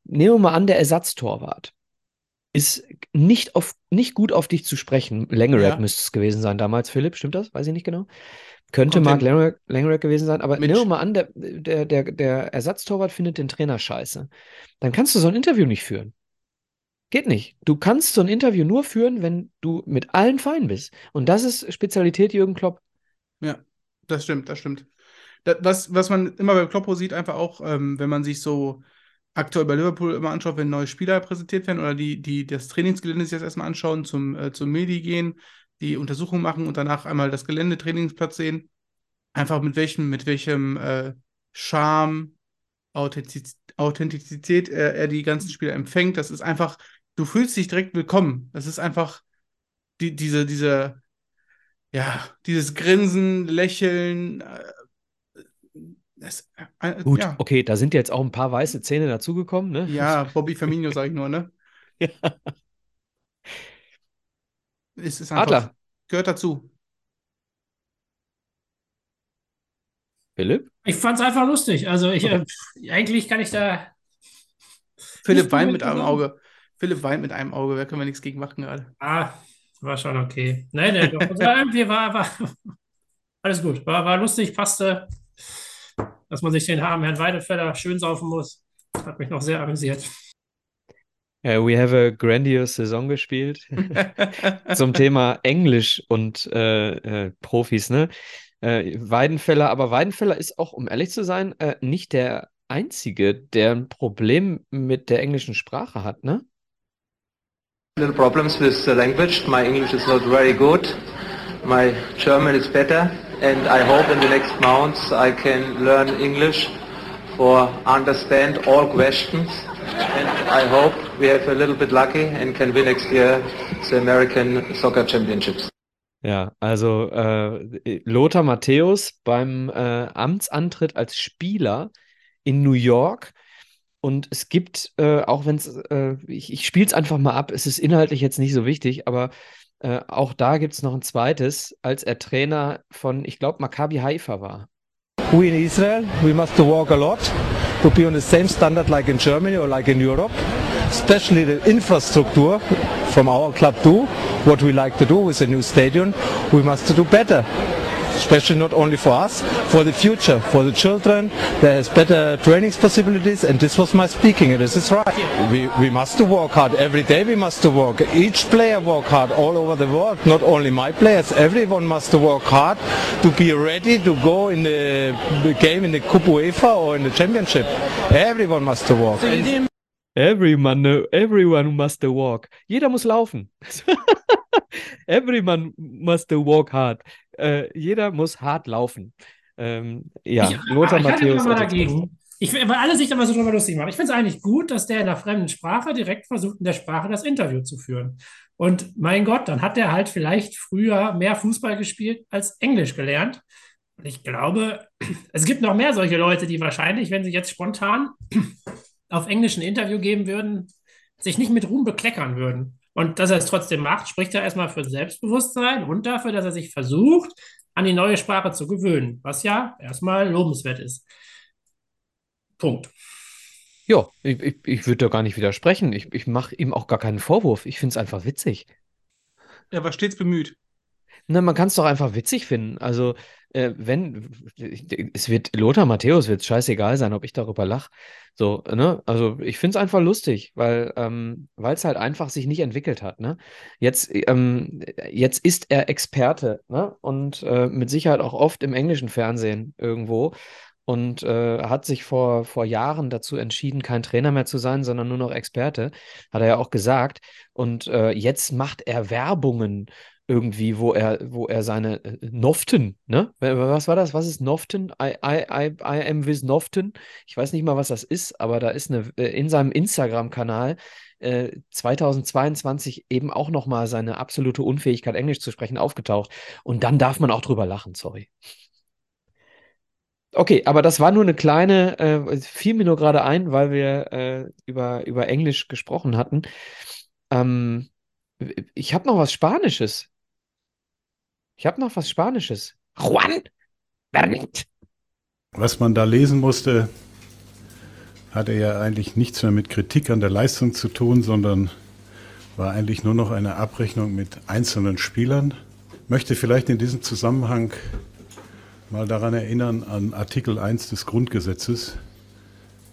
Nehmen wir mal an, der Ersatztorwart. Ist nicht, auf, nicht gut auf dich zu sprechen. Langerack Ja. müsste es gewesen sein damals, Philipp, stimmt das? Weiß ich nicht genau. Könnte Mark. Langerack, Langerack gewesen sein, aber Mitch. nehmen wir mal an, der, der, der, der Ersatztorwart findet den Trainer scheiße. Dann kannst du so ein Interview nicht führen. Geht nicht. Du kannst so ein Interview nur führen, wenn du mit allen fein bist. Und das ist Spezialität Jürgen Klopp. Ja, das stimmt, das stimmt. Das, was, was man immer bei Kloppo sieht, einfach auch, ähm, wenn man sich so aktuell bei Liverpool immer anschaut, wenn neue Spieler präsentiert werden oder die, die das Trainingsgelände sich jetzt erstmal anschauen, zum, äh, zum Medi gehen, die Untersuchung machen und danach einmal das Gelände, Trainingsplatz sehen. Einfach mit welchem, mit welchem äh, Charme, Authentiz Authentizität er, er die ganzen Spieler empfängt. Das ist einfach, du fühlst dich direkt willkommen. Das ist einfach die, diese, diese, ja, dieses Grinsen, Lächeln, äh, das, äh, Gut, ja. okay, da sind jetzt auch ein paar weiße Zähne dazugekommen, ne? Ja, Bobby Firmino sage ich nur, ne? Ja. Es ist einfach, Adler. gehört dazu. Philipp? Ich fand es einfach lustig. Also ich, äh, eigentlich kann ich da. Philipp weint mit einem. Auge. Philipp weint mit einem Auge, da können wir nichts gegen machen gerade. Ah, war schon okay. Nein, nein, doch. Also irgendwie war, war alles gut. War, war lustig, passte. Dass man sich den armen Herrn Weidefeller schön saufen muss. Hat mich noch sehr amüsiert. Ja, we have a grandiose Saison gespielt. Zum Thema Englisch und äh, äh, Profis, ne? Äh, Weidenfeller, aber Weidenfeller ist auch, um ehrlich zu sein, äh, nicht der Einzige, der ein Problem mit der englischen Sprache hat, ne? little problems with the language. My English is not very good. My German is better, and I hope in the next months I can learn English for understand all questions. And I hope we have a little bit lucky and can win next year the American Soccer Championships. Ja, also äh, Lothar Matthäus beim äh, Amtsantritt als Spieler in New York. Und es gibt, äh, auch wenn es, äh, ich, ich spiele es einfach mal ab, es ist inhaltlich jetzt nicht so wichtig, aber äh, auch da gibt es noch ein zweites, als er Trainer von, ich glaube, Maccabi Haifa war. We in Israel, we must work a lot to be on the same standard like in Germany or like in Europe, especially the infrastructure from our club too, what we like to do with the new stadium, we must do better. Especially not only for us, for the future, for the children, there is better training possibilities and this was my speaking and this is right. We, we must work hard, every day we must work, each player work hard all over the world, not only my players, everyone must work hard to be ready to go in the, the game in the Cup UEFA or in the championship. Everyone must work. Everyone, everyone must walk. Jeder muss laufen. Everyone must walk hard. Äh, jeder muss hart laufen. Ähm, ja, Ich, Lothar ich Matthäus. mal dagegen. Ich, weil alle sich immer so drüber lustig machen. Ich finde es eigentlich gut, dass der in einer fremden Sprache direkt versucht, in der Sprache das Interview zu führen. Und mein Gott, dann hat er halt vielleicht früher mehr Fußball gespielt als Englisch gelernt. Und ich glaube, es gibt noch mehr solche Leute, die wahrscheinlich, wenn sie jetzt spontan auf Englisch ein Interview geben würden, sich nicht mit Ruhm bekleckern würden. Und dass er es trotzdem macht, spricht er erstmal für Selbstbewusstsein und dafür, dass er sich versucht, an die neue Sprache zu gewöhnen, was ja erstmal lobenswert ist. Punkt. Ja, ich, ich, ich würde da gar nicht widersprechen. Ich, ich mache ihm auch gar keinen Vorwurf. Ich finde es einfach witzig. Er war stets bemüht. Na, man kann es doch einfach witzig finden. Also, äh, wenn, es wird, Lothar Matthäus wird scheißegal sein, ob ich darüber lache. So, ne? Also, ich finde es einfach lustig, weil ähm, es halt einfach sich nicht entwickelt hat, ne? Jetzt, ähm, jetzt ist er Experte, ne? Und äh, mit Sicherheit auch oft im englischen Fernsehen irgendwo. Und äh, hat sich vor, vor Jahren dazu entschieden, kein Trainer mehr zu sein, sondern nur noch Experte. Hat er ja auch gesagt. Und äh, jetzt macht er Werbungen irgendwie, wo er, wo er seine äh, Noften, ne? Was war das? Was ist Noften? I, I, I, I am with Noften. Ich weiß nicht mal, was das ist, aber da ist eine, äh, in seinem Instagram-Kanal äh, 2022 eben auch nochmal seine absolute Unfähigkeit, Englisch zu sprechen, aufgetaucht. Und dann darf man auch drüber lachen, sorry. Okay, aber das war nur eine kleine, äh, fiel mir nur gerade ein, weil wir äh, über, über Englisch gesprochen hatten. Ähm, ich habe noch was Spanisches. Ich habe noch was Spanisches. Juan Bernat. Was man da lesen musste, hatte ja eigentlich nichts mehr mit Kritik an der Leistung zu tun, sondern war eigentlich nur noch eine Abrechnung mit einzelnen Spielern. Möchte vielleicht in diesem Zusammenhang mal daran erinnern an Artikel 1 des Grundgesetzes.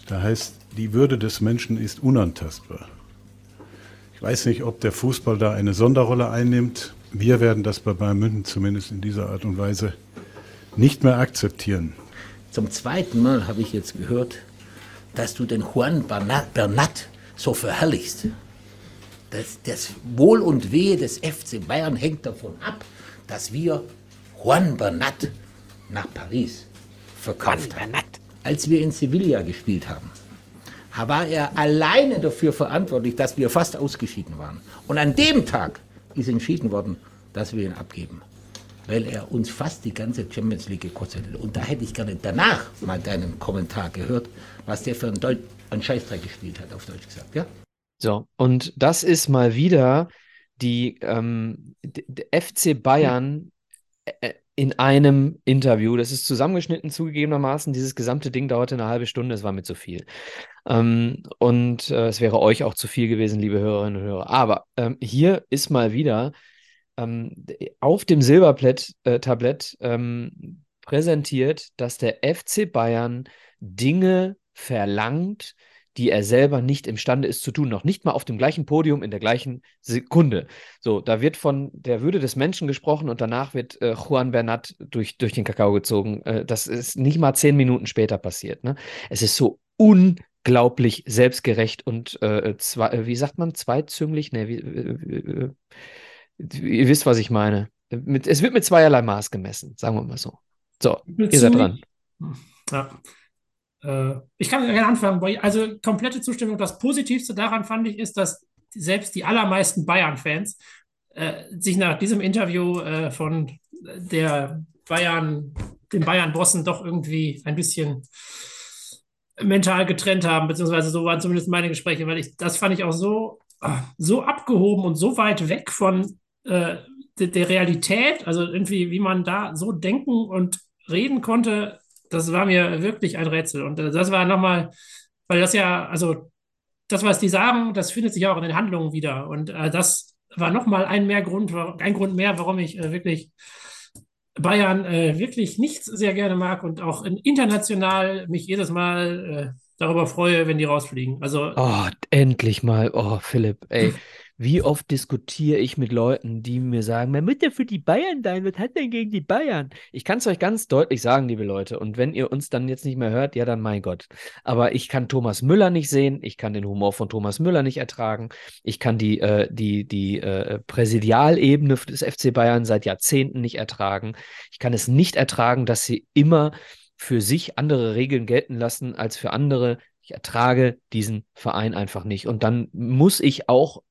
Da heißt, die Würde des Menschen ist unantastbar. Ich weiß nicht, ob der Fußball da eine Sonderrolle einnimmt. Wir werden das bei Bayern München zumindest in dieser Art und Weise nicht mehr akzeptieren. Zum zweiten Mal habe ich jetzt gehört, dass du den Juan Bernat so verherrlichst. Das, das Wohl und Wehe des FC Bayern hängt davon ab, dass wir Juan Bernat nach Paris verkauft haben. Als wir in Sevilla gespielt haben, war er alleine dafür verantwortlich, dass wir fast ausgeschieden waren. Und an dem Tag ist entschieden worden, dass wir ihn abgeben, weil er uns fast die ganze Champions League gekostet hat. Und da hätte ich gerne danach mal deinen Kommentar gehört, was der für einen, Deut einen Scheißdreck gespielt hat, auf Deutsch gesagt. Ja? So, und das ist mal wieder die ähm, FC Bayern äh, in einem Interview. Das ist zusammengeschnitten zugegebenermaßen. Dieses gesamte Ding dauerte eine halbe Stunde, es war mir zu viel. Ähm, und äh, es wäre euch auch zu viel gewesen, liebe Hörerinnen und Hörer. Aber ähm, hier ist mal wieder ähm, auf dem Silbertablett äh, ähm, präsentiert, dass der FC Bayern Dinge verlangt, die er selber nicht imstande ist zu tun, noch nicht mal auf dem gleichen Podium in der gleichen Sekunde. So, da wird von der Würde des Menschen gesprochen und danach wird äh, Juan Bernat durch, durch den Kakao gezogen. Äh, das ist nicht mal zehn Minuten später passiert. Ne? Es ist so unglaublich selbstgerecht und äh, zwei, äh, wie sagt man, zweizünglich? Ne, wie, äh, ihr wisst, was ich meine. Mit, es wird mit zweierlei Maß gemessen, sagen wir mal so. So, ihr seid dran. Ja. Äh, ich kann gerne anfangen. Also komplette Zustimmung. Das Positivste daran fand ich ist, dass selbst die allermeisten Bayern-Fans äh, sich nach diesem Interview äh, von der Bayern, den Bayern-Bossen doch irgendwie ein bisschen mental getrennt haben, beziehungsweise so waren zumindest meine Gespräche, weil ich das fand ich auch so, so abgehoben und so weit weg von äh, der, der Realität, also irgendwie, wie man da so denken und reden konnte, das war mir wirklich ein Rätsel. Und äh, das war nochmal, weil das ja, also das, was die sagen, das findet sich auch in den Handlungen wieder. Und äh, das war nochmal ein mehr Grund, ein Grund mehr, warum ich äh, wirklich Bayern äh, wirklich nicht sehr gerne mag und auch international mich jedes Mal äh, darüber freue, wenn die rausfliegen. Also oh, endlich mal. Oh, Philipp, ey. Wie oft diskutiere ich mit Leuten, die mir sagen, man muss ja für die Bayern sein, was hat denn gegen die Bayern? Ich kann es euch ganz deutlich sagen, liebe Leute, und wenn ihr uns dann jetzt nicht mehr hört, ja dann mein Gott. Aber ich kann Thomas Müller nicht sehen, ich kann den Humor von Thomas Müller nicht ertragen, ich kann die, äh, die, die äh, Präsidialebene des FC Bayern seit Jahrzehnten nicht ertragen. Ich kann es nicht ertragen, dass sie immer für sich andere Regeln gelten lassen als für andere. Ich ertrage diesen Verein einfach nicht. Und dann muss ich auch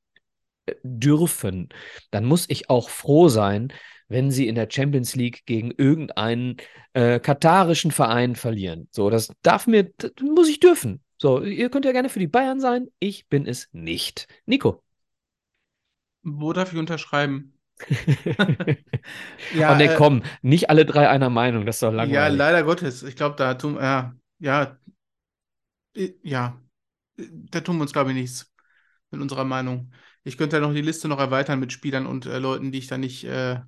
dürfen, dann muss ich auch froh sein, wenn sie in der Champions League gegen irgendeinen äh, katarischen Verein verlieren. So, das darf mir, das muss ich dürfen. So, ihr könnt ja gerne für die Bayern sein, ich bin es nicht. Nico. Wo darf ich unterschreiben? ja, oh ne, äh, komm, nicht alle drei einer Meinung, das ist doch langweilig. Ja, leider Gottes. Ich glaube, da tun, ja, ja, ja, da tun wir uns, glaube ich, nichts mit unserer Meinung. Ich könnte ja noch die Liste noch erweitern mit Spielern und äh, Leuten, die ich da nicht, äh,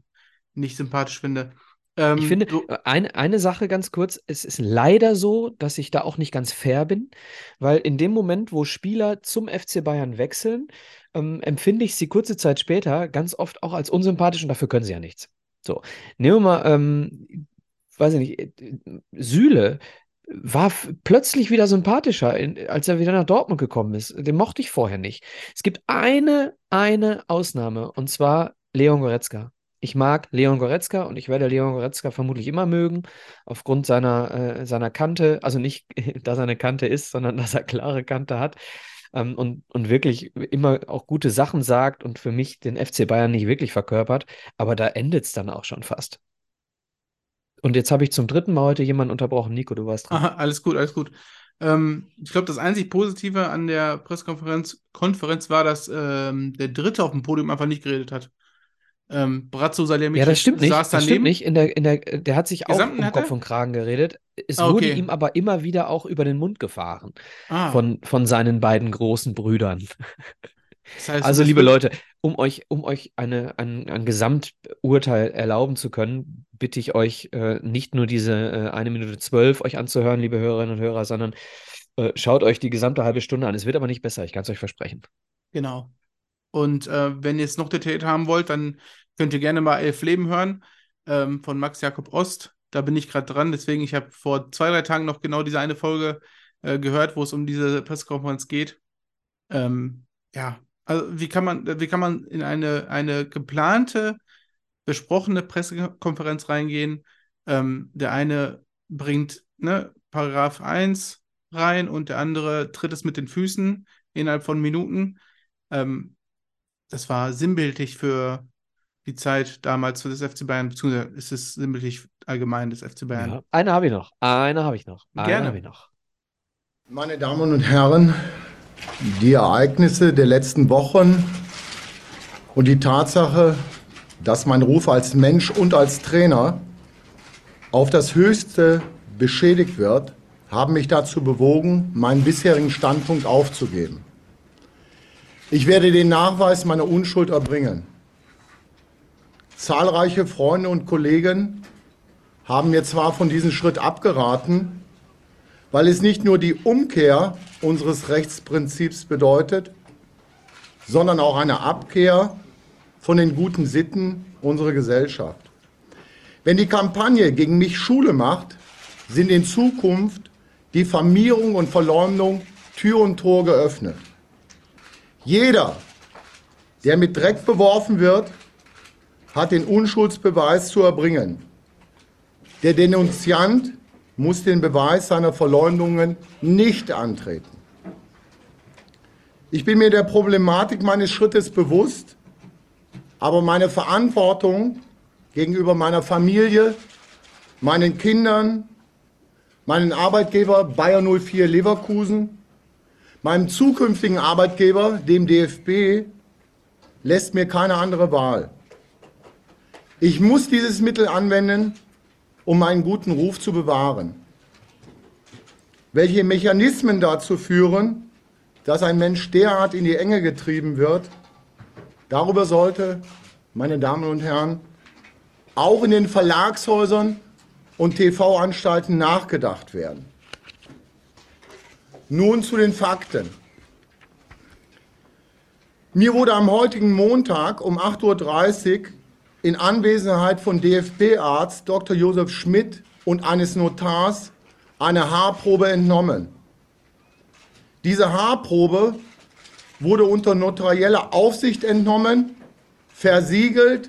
nicht sympathisch finde. Ähm, ich finde, so, eine, eine Sache ganz kurz, es ist leider so, dass ich da auch nicht ganz fair bin, weil in dem Moment, wo Spieler zum FC Bayern wechseln, ähm, empfinde ich sie kurze Zeit später ganz oft auch als unsympathisch und dafür können sie ja nichts. So, nehmen wir mal, ähm, weiß ich nicht, äh, Sühle war plötzlich wieder sympathischer, in, als er wieder nach Dortmund gekommen ist. Den mochte ich vorher nicht. Es gibt eine, eine Ausnahme und zwar Leon Goretzka. Ich mag Leon Goretzka und ich werde Leon Goretzka vermutlich immer mögen, aufgrund seiner, äh, seiner Kante. Also nicht, dass er eine Kante ist, sondern dass er klare Kante hat ähm, und, und wirklich immer auch gute Sachen sagt und für mich den FC Bayern nicht wirklich verkörpert. Aber da endet es dann auch schon fast. Und jetzt habe ich zum dritten Mal heute jemanden unterbrochen. Nico, du warst dran. Aha, alles gut, alles gut. Ähm, ich glaube, das einzig Positive an der Pressekonferenz Konferenz war, dass ähm, der Dritte auf dem Podium einfach nicht geredet hat. Ähm, Brazzo Salemic ja, das stimmt nicht. Das daneben. stimmt nicht. In der, in der, der hat sich auch um Kopf und Kragen geredet. Es ah, okay. wurde ihm aber immer wieder auch über den Mund gefahren ah. von, von seinen beiden großen Brüdern. Das heißt, Also, liebe Leute, um euch, um euch eine, ein, ein Gesamturteil erlauben zu können, bitte ich euch äh, nicht nur diese äh, eine Minute zwölf euch anzuhören, liebe Hörerinnen und Hörer, sondern äh, schaut euch die gesamte halbe Stunde an. Es wird aber nicht besser, ich kann es euch versprechen. Genau. Und äh, wenn ihr jetzt noch detailliert haben wollt, dann könnt ihr gerne mal Elf Leben hören ähm, von Max Jakob Ost. Da bin ich gerade dran. Deswegen, ich habe vor zwei, drei Tagen noch genau diese eine Folge äh, gehört, wo es um diese Pressekonferenz geht. Ähm, ja, also wie kann man, wie kann man in eine, eine geplante, besprochene Pressekonferenz reingehen? Ähm, der eine bringt ne, Paragraph 1 rein und der andere tritt es mit den Füßen innerhalb von Minuten. Ähm, das war sinnbildlich für die Zeit damals für das FC Bayern, beziehungsweise ist es sinnbildlich allgemein des FC Bayern. Ja. Eine habe ich noch. Eine habe ich noch. Eine Gerne. habe ich noch. Meine Damen und Herren, die Ereignisse der letzten Wochen und die Tatsache, dass mein Ruf als Mensch und als Trainer auf das Höchste beschädigt wird, haben mich dazu bewogen, meinen bisherigen Standpunkt aufzugeben. Ich werde den Nachweis meiner Unschuld erbringen. Zahlreiche Freunde und Kollegen haben mir zwar von diesem Schritt abgeraten, weil es nicht nur die Umkehr unseres Rechtsprinzips bedeutet, sondern auch eine Abkehr von den guten Sitten unserer Gesellschaft. Wenn die Kampagne gegen mich Schule macht, sind in Zukunft Diffamierung und Verleumdung Tür und Tor geöffnet. Jeder, der mit Dreck beworfen wird, hat den Unschuldsbeweis zu erbringen. Der Denunziant muss den Beweis seiner Verleumdungen nicht antreten. Ich bin mir der Problematik meines Schrittes bewusst, aber meine Verantwortung gegenüber meiner Familie, meinen Kindern, meinen Arbeitgeber Bayer 04 Leverkusen, meinem zukünftigen Arbeitgeber, dem DFB, lässt mir keine andere Wahl. Ich muss dieses Mittel anwenden, um meinen guten Ruf zu bewahren. Welche Mechanismen dazu führen, dass ein Mensch derart in die Enge getrieben wird, darüber sollte, meine Damen und Herren, auch in den Verlagshäusern und TV-Anstalten nachgedacht werden. Nun zu den Fakten. Mir wurde am heutigen Montag um 8.30 Uhr in Anwesenheit von DFB-Arzt Dr. Josef Schmidt und eines Notars eine Haarprobe entnommen. Diese Haarprobe wurde unter notarieller Aufsicht entnommen, versiegelt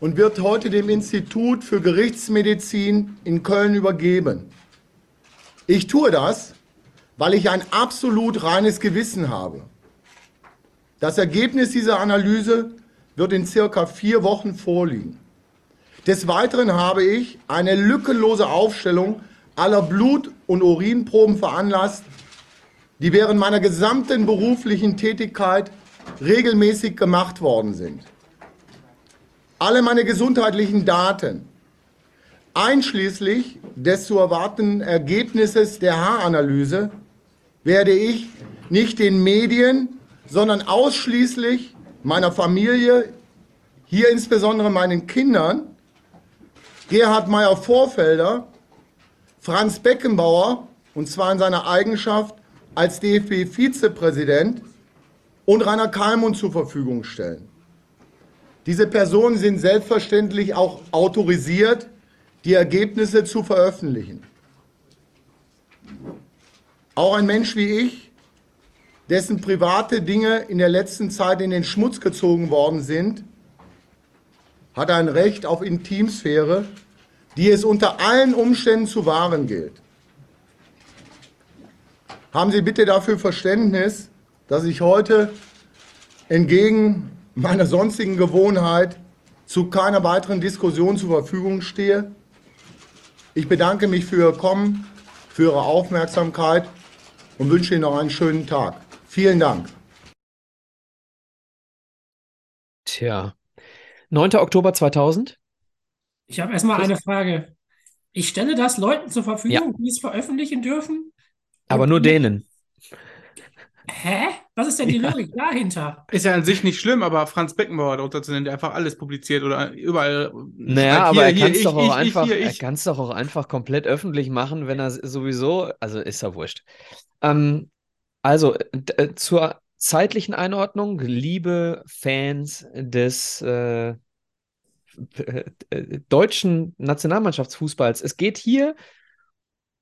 und wird heute dem Institut für Gerichtsmedizin in Köln übergeben. Ich tue das, weil ich ein absolut reines Gewissen habe. Das Ergebnis dieser Analyse wird in circa vier Wochen vorliegen. Des Weiteren habe ich eine lückenlose Aufstellung aller Blut- und Urinproben veranlasst, die während meiner gesamten beruflichen Tätigkeit regelmäßig gemacht worden sind. Alle meine gesundheitlichen Daten, einschließlich des zu erwartenden Ergebnisses der Haaranalyse, werde ich nicht den Medien, sondern ausschließlich meiner Familie, hier insbesondere meinen Kindern, Gerhard Meyer-Vorfelder, Franz Beckenbauer, und zwar in seiner Eigenschaft als DFB-Vizepräsident, und Rainer Kalmund zur Verfügung stellen. Diese Personen sind selbstverständlich auch autorisiert, die Ergebnisse zu veröffentlichen. Auch ein Mensch wie ich, dessen private Dinge in der letzten Zeit in den Schmutz gezogen worden sind, hat ein Recht auf Intimsphäre, die es unter allen Umständen zu wahren gilt. Haben Sie bitte dafür Verständnis, dass ich heute entgegen meiner sonstigen Gewohnheit zu keiner weiteren Diskussion zur Verfügung stehe. Ich bedanke mich für Ihr Kommen, für Ihre Aufmerksamkeit und wünsche Ihnen noch einen schönen Tag. Vielen Dank. Tja. 9. Oktober 2000? Ich habe erstmal eine Frage. Ich stelle das Leuten zur Verfügung, Ja. die es veröffentlichen dürfen. Aber nur denen. Hä? Was ist denn die Logik dahinter? Ist ja an sich nicht schlimm, aber Franz Beckenbauer darunter zu nennen, der einfach alles publiziert oder überall. Naja, schreibt, aber er hier, kann es hier, doch auch ich, einfach, hier, er doch auch einfach komplett öffentlich machen, wenn er sowieso, also ist ja wurscht. Ähm, also äh, zur zeitlichen Einordnung, liebe Fans des äh, äh, äh, deutschen Nationalmannschaftsfußballs, es geht hier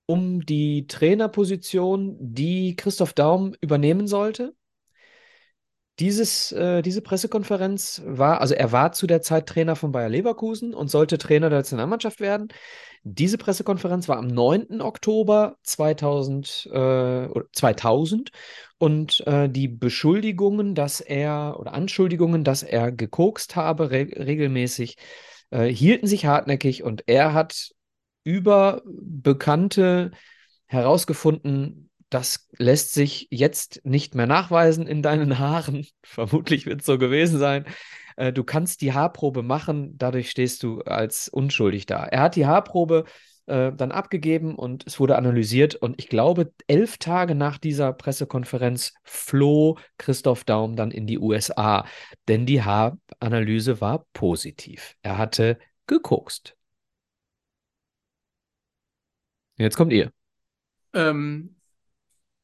um die Trainerposition, die Christoph Daum übernehmen sollte. Dieses, äh, diese Pressekonferenz war, also er war zu der Zeit Trainer von Bayer Leverkusen und sollte Trainer der Nationalmannschaft werden. Diese Pressekonferenz war am 9. Oktober 2000, äh, oder 2000 und äh, die Beschuldigungen, dass er, oder Anschuldigungen, dass er gekokst habe, re regelmäßig, äh, hielten sich hartnäckig und er hat über Bekannte herausgefunden, das lässt sich jetzt nicht mehr nachweisen in deinen Haaren. Vermutlich wird es so gewesen sein. Äh, Du kannst die Haarprobe machen, dadurch stehst du als unschuldig da. Er hat die Haarprobe äh, dann abgegeben und es wurde analysiert. Und ich glaube, elf Tage nach dieser Pressekonferenz floh Christoph Daum dann in die USA, denn die Haaranalyse war positiv. Er hatte gekokst. Jetzt kommt ihr. Ähm,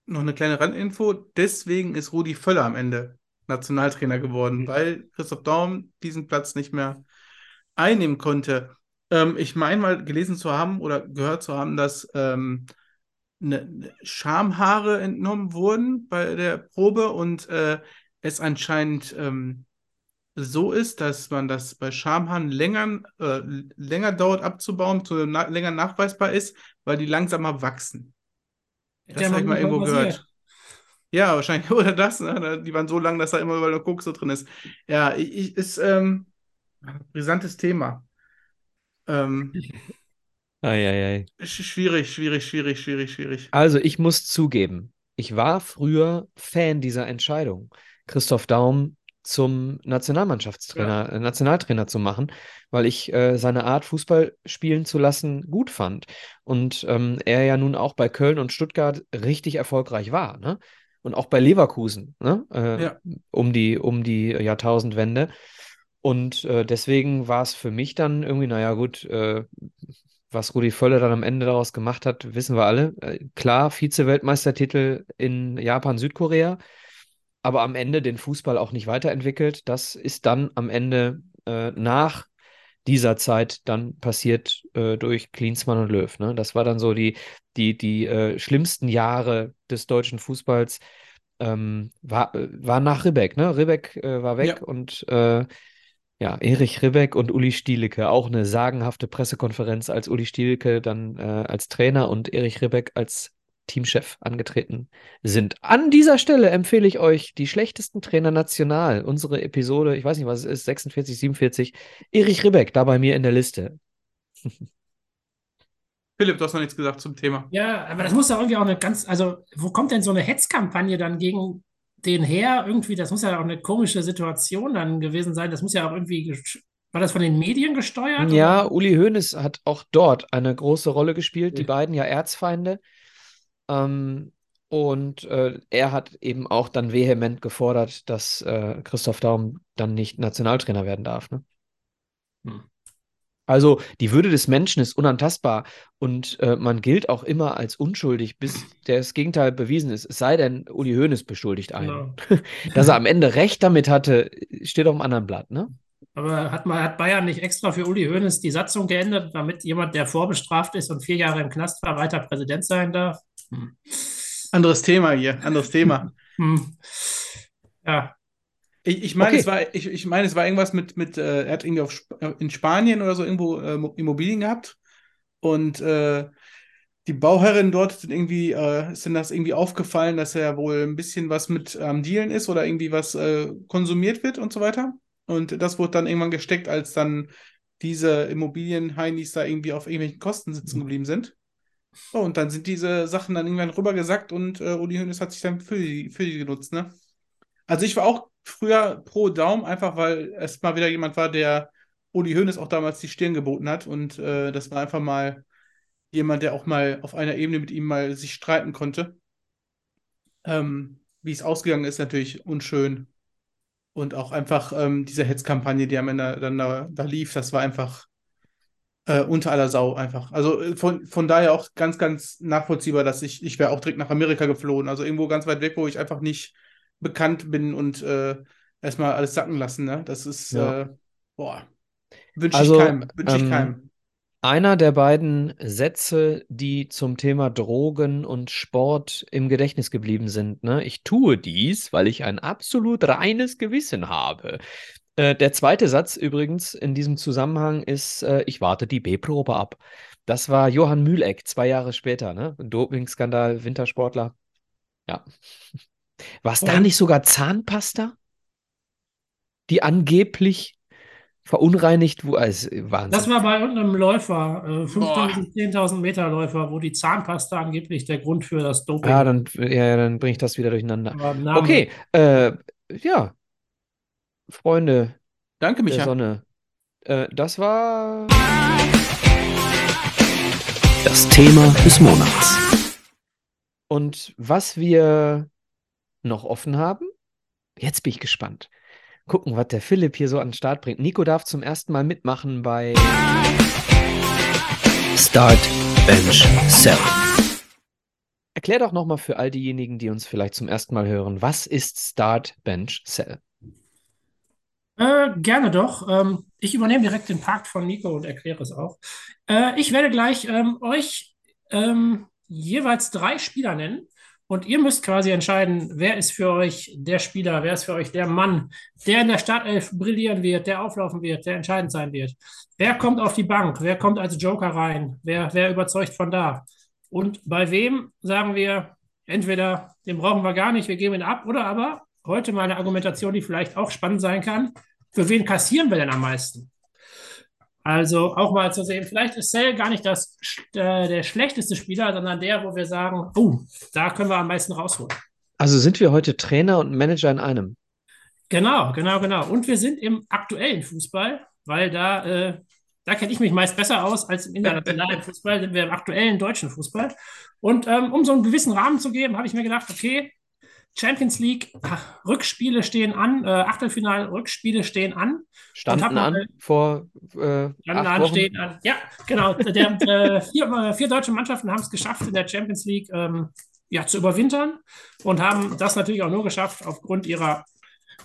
noch eine kleine Randinfo. Deswegen ist Rudi Völler am Ende Nationaltrainer geworden, weil Christoph Daum diesen Platz nicht mehr einnehmen konnte. Ähm, ich meine mal gelesen zu haben oder gehört zu haben, dass ähm, ne, ne Schamhaare entnommen wurden bei der Probe und äh, es anscheinend ähm, so ist, dass man das bei Schamhaaren länger, äh, länger dauert abzubauen, zu na länger nachweisbar ist, weil die langsamer wachsen. Das habe ich mal irgendwo gehört. Ja, wahrscheinlich. Oder das, ne? Die waren so lang, dass da immer überall noch Koks so drin ist. Ja, ich, ich, ist ähm, ein brisantes Thema. Ähm, Eieiei. sch- schwierig, schwierig, schwierig, schwierig, schwierig. Also, ich muss zugeben, ich war früher Fan dieser Entscheidung, Christoph Daum zum Nationalmannschaftstrainer, äh, Nationaltrainer zu machen, weil ich äh, seine Art, Fußball spielen zu lassen, gut fand. Und ähm, er ja nun auch bei Köln und Stuttgart richtig erfolgreich war, ne? Und auch bei Leverkusen, ne? Äh, Ja. um die, um die Jahrtausendwende. Und äh, deswegen war es für mich dann irgendwie, naja, gut, äh, was Rudi Völler dann am Ende daraus gemacht hat, wissen wir alle. Äh, klar, Vize-Weltmeistertitel in Japan, Südkorea, aber am Ende den Fußball auch nicht weiterentwickelt. Das ist dann am Ende äh, nach dieser Zeit dann passiert äh, durch Klinsmann und Löw. Ne? Das war dann so die, die, die äh, schlimmsten Jahre des deutschen Fußballs. Ähm, war, war nach Ribbeck, ne? Ribbeck äh, war weg Ja. und äh, ja, Erich Ribbeck und Uli Stielicke, auch eine sagenhafte Pressekonferenz, als Uli Stielicke dann äh, als Trainer und Erich Ribbeck als Teamchef angetreten sind. An dieser Stelle empfehle ich euch die schlechtesten Trainer national. Unsere Episode, ich weiß nicht, was es ist, 46, 47. Erich Ribbeck, da bei mir in der Liste. Philipp, du hast noch nichts gesagt zum Thema. Ja, aber das muss ja irgendwie auch eine ganz, also wo kommt denn so eine Hetzkampagne dann gegen den her? Irgendwie, das muss ja auch eine komische Situation dann gewesen sein. Das muss ja auch irgendwie, war das von den Medien gesteuert? Ja, oder? Uli Hoeneß hat auch dort eine große Rolle gespielt, die beiden ja Erzfeinde. Ähm, und äh, er hat eben auch dann vehement gefordert, dass äh, Christoph Daum dann nicht Nationaltrainer werden darf. Ne? Hm. Also die Würde des Menschen ist unantastbar und äh, man gilt auch immer als unschuldig, bis das Gegenteil bewiesen ist. Es sei denn, Uli Hoeneß beschuldigt einen. Genau. Dass er am Ende recht damit hatte, steht auf einem anderen Blatt, ne? Aber hat, mal, hat Bayern nicht extra für Uli Hoeneß die Satzung geändert, damit jemand, der vorbestraft ist und vier Jahre im Knast war, weiter Präsident sein darf? Hm. Anderes Thema hier, anderes Thema. Hm. Ja, Ich, ich meine, Okay. es war, ich, ich meine, es war irgendwas mit, mit äh, er hat irgendwie auf, Sp äh, in Spanien oder so irgendwo äh, Mo- Immobilien gehabt und äh, die Bauherrin dort sind irgendwie, äh, ist denn das irgendwie aufgefallen, dass er wohl ein bisschen was mit am Dealen ist oder irgendwie was äh, konsumiert wird und so weiter. Und das wurde dann irgendwann gesteckt, als dann diese Immobilien-Heinis da irgendwie auf irgendwelchen Kosten sitzen geblieben sind. Oh, und dann sind diese Sachen dann irgendwann rübergesackt und äh, Uli Hoeneß hat sich dann für die, für die genutzt, ne? Also ich war auch früher pro Daum, einfach weil es mal wieder jemand war, der Uli Hoeneß auch damals die Stirn geboten hat. Und äh, das war einfach mal jemand, der auch mal auf einer Ebene mit ihm mal sich streiten konnte. Ähm, wie es ausgegangen ist, natürlich unschön. Und auch einfach ähm, diese Hetzkampagne, die am Ende dann da, da lief, das war einfach äh, unter aller Sau einfach. Also äh, von, von daher auch ganz, ganz nachvollziehbar, dass ich, ich wäre auch direkt nach Amerika geflohen. Also irgendwo ganz weit weg, wo ich einfach nicht bekannt bin und äh, erstmal alles sacken lassen. Ne? Das ist, Ja. äh, boah, wünsche Also, ich keinem. Wünsche ich ähm, keinem. Einer der beiden Sätze, die zum Thema Drogen und Sport im Gedächtnis geblieben sind, ne? Ich tue dies, weil ich ein absolut reines Gewissen habe. Äh, der zweite Satz übrigens in diesem Zusammenhang ist, äh, ich warte die B-Probe ab. Das war Johann Mühleck, zwei Jahre später, ne? Dopingskandal, Wintersportler. Ja. War es da Und- nicht sogar Zahnpasta, die angeblich verunreinigt wurde? Also, Wahnsinn. Das war bei irgendeinem Läufer, äh, 5.000, 10.000 Meter Läufer, wo die Zahnpasta angeblich der Grund für das Doping Ja, dann, ja, ja, dann bringe ich das wieder durcheinander. Okay, äh, ja, Freunde Danke, der Micha. Sonne. Äh, das war Das Thema des Monats. Und was wir noch offen haben, jetzt bin ich gespannt. Gucken, was der Philipp hier so an den Start bringt. Nico darf zum ersten Mal mitmachen bei Start, Bench, Sell. Erklär doch nochmal für all diejenigen, die uns vielleicht zum ersten Mal hören, was ist Start, Bench, Sell? Äh, gerne doch. Ähm, ich übernehme direkt den Part von Nico und erkläre es auch. Äh, ich werde gleich ähm, euch ähm, jeweils drei Spieler nennen und ihr müsst quasi entscheiden, wer ist für euch der Spieler, wer ist für euch der Mann, der in der Startelf brillieren wird, der auflaufen wird, der entscheidend sein wird. Wer kommt auf die Bank? Wer kommt als Joker rein? Wer, wer überzeugt von da? Und bei wem sagen wir, entweder den brauchen wir gar nicht, wir geben ihn ab, oder aber heute mal eine Argumentation, die vielleicht auch spannend sein kann. Für wen kassieren wir denn am meisten? Also auch mal zu sehen, vielleicht ist Cell gar nicht das, äh, der schlechteste Spieler, sondern der, wo wir sagen, oh, da können wir am meisten rausholen. Also sind wir heute Trainer und Manager in einem? Genau, genau, genau. Und wir sind im aktuellen Fußball, weil da, äh, da kenne ich mich meist besser aus als im internationalen Fußball, sind wir im aktuellen deutschen Fußball. Und ähm, um so einen gewissen Rahmen zu geben, habe ich mir gedacht, okay, Champions League ach, Rückspiele stehen an, äh, Achtelfinal-Rückspiele stehen an. Standen an vor äh, Standen an, stehen an. Ja, genau. Der, äh, vier, äh, vier deutsche Mannschaften haben es geschafft, in der Champions League ähm, ja, zu überwintern und haben das natürlich auch nur geschafft aufgrund ihrer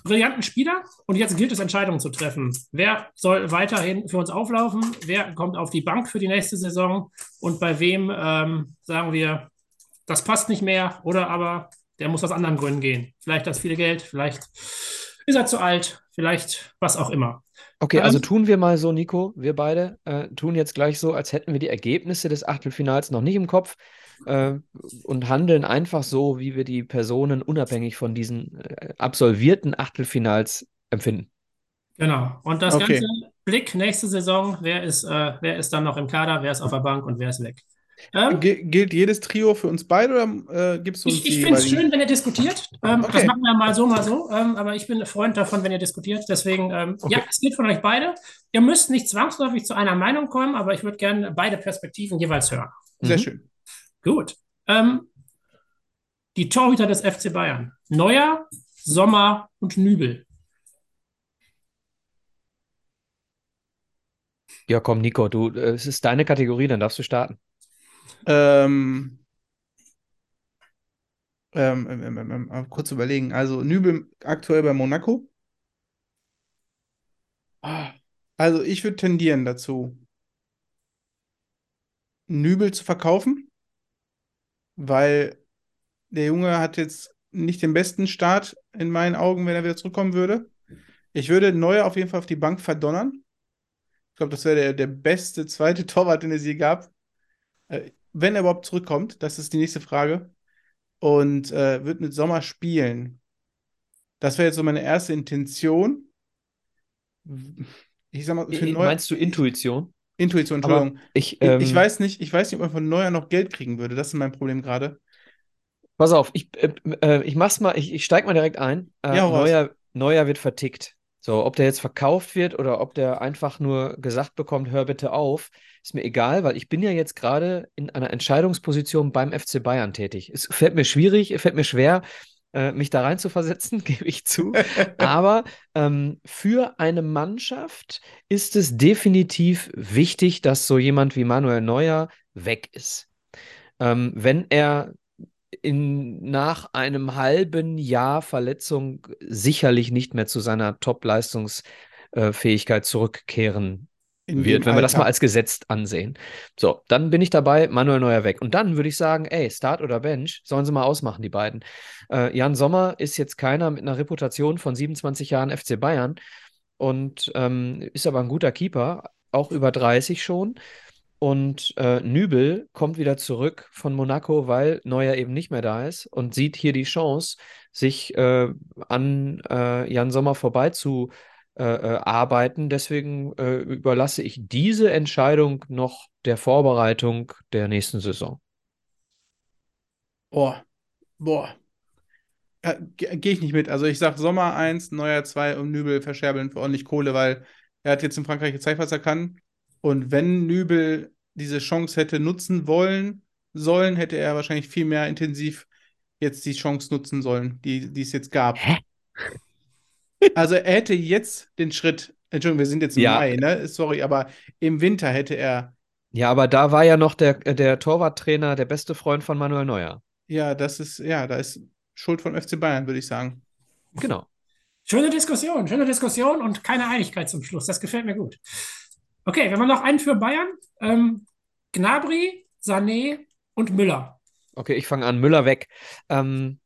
brillanten Spieler. Und jetzt gilt es, Entscheidungen zu treffen. Wer soll weiterhin für uns auflaufen? Wer kommt auf die Bank für die nächste Saison? Und bei wem ähm, sagen wir, das passt nicht mehr oder aber der muss aus anderen Gründen gehen. Vielleicht das viele Geld, vielleicht ist er zu alt, vielleicht was auch immer. Okay, also tun wir mal so, Nico, wir beide äh, tun jetzt gleich so, als hätten wir die Ergebnisse des Achtelfinals noch nicht im Kopf äh, und handeln einfach so, wie wir die Personen unabhängig von diesen äh, absolvierten Achtelfinals empfinden. Genau. Und das Okay. ganze Blick nächste Saison, wer ist, äh, wer ist dann noch im Kader, wer ist auf der Bank und wer ist weg. Ähm, Gil- Gilt jedes Trio für uns beide oder äh, gibst du uns ich ich finde es schön, wenn ihr diskutiert. Ähm, Das Okay. machen wir mal so, mal so. Ähm, aber ich bin ein Freund davon, wenn ihr diskutiert. Deswegen, ähm, ja, es gilt von euch beide. Ihr müsst nicht zwangsläufig zu einer Meinung kommen, aber ich würde gerne beide Perspektiven jeweils hören. Sehr Mhm. schön. Gut. Ähm, die Torhüter des FC Bayern. Neuer, Sommer und Nübel. Ja, komm, Nico, du, äh, es ist deine Kategorie, dann darfst du starten. Ähm, ähm, ähm, ähm, ähm, ähm, kurz überlegen. Also Nübel aktuell bei Monaco. Ah, Also ich würde tendieren dazu, Nübel zu verkaufen, weil der Junge hat jetzt nicht den besten Start in meinen Augen, wenn er wieder zurückkommen würde. Ich würde Neuer auf jeden Fall auf die Bank verdonnern. Ich glaube, das wäre der, der beste zweite Torwart, den es je gab. Äh, wenn er überhaupt zurückkommt, das ist die nächste Frage. Und äh, wird mit Sommer spielen. Das wäre jetzt so meine erste Intention. Ich sag mal, für I- Neuer. Meinst du Intuition? Intuition, Entschuldigung. ich, Ich, ich ähm, weiß nicht, ich weiß nicht, ob man von Neuer noch Geld kriegen würde. Das ist mein Problem gerade. Pass auf, ich, äh, äh, ich mach's mal, ich, ich steig mal direkt ein. Äh, Ja. Neuer, Neuer wird vertickt. So, ob der jetzt verkauft wird oder ob der einfach nur gesagt bekommt, hör bitte auf, ist mir egal, weil ich bin ja jetzt gerade in einer Entscheidungsposition beim FC Bayern tätig. Es fällt mir schwierig, es fällt mir schwer, äh, mich da rein zu versetzen, gebe ich zu. Aber ähm, für eine Mannschaft ist es definitiv wichtig, dass so jemand wie Manuel Neuer weg ist. Ähm, wenn er in, nach einem halben Jahr Verletzung sicherlich nicht mehr zu seiner Top-Leistungsfähigkeit zurückkehren In wird, wenn wir das Alter. mal als gesetzt ansehen. So, dann bin ich dabei, Manuel Neuer weg. Und dann würde ich sagen, ey, Start oder Bench, sollen sie mal ausmachen, die beiden. Äh, Jan Sommer ist jetzt keiner mit einer Reputation von 27 Jahren FC Bayern und ähm, ist aber ein guter Keeper, auch über 30 schon. Und äh, Nübel kommt wieder zurück von Monaco, weil Neuer eben nicht mehr da ist und sieht hier die Chance, sich äh, an äh, Jan Sommer vorbei zu äh, äh, arbeiten. Deswegen äh, überlasse ich diese Entscheidung noch der Vorbereitung der nächsten Saison. Boah, boah. Gehe ich nicht mit. Also ich sag Sommer 1, Neuer 2 und Nübel verscherbeln für ordentlich Kohle, weil er hat jetzt in Frankreich gezeigt, was er kann. Und wenn Nübel diese Chance hätte nutzen wollen, sollen, hätte er wahrscheinlich viel mehr intensiv jetzt die Chance nutzen sollen, die, die es jetzt gab. Also er hätte jetzt den Schritt, Entschuldigung, wir sind jetzt im Ja. Mai, ne? Sorry, aber im Winter hätte er, Ja, aber da war ja noch der, der Torwarttrainer der beste Freund von Manuel Neuer. ja, das ist, ja, da ist Schuld von FC Bayern, würde ich sagen. Genau. Schöne Diskussion, schöne Diskussion und keine Einigkeit zum Schluss. Das gefällt mir gut. Okay, wir haben noch einen für Bayern. Ähm, Gnabry, Sané und Müller. Okay, ich fange an. Müller weg. Ähm,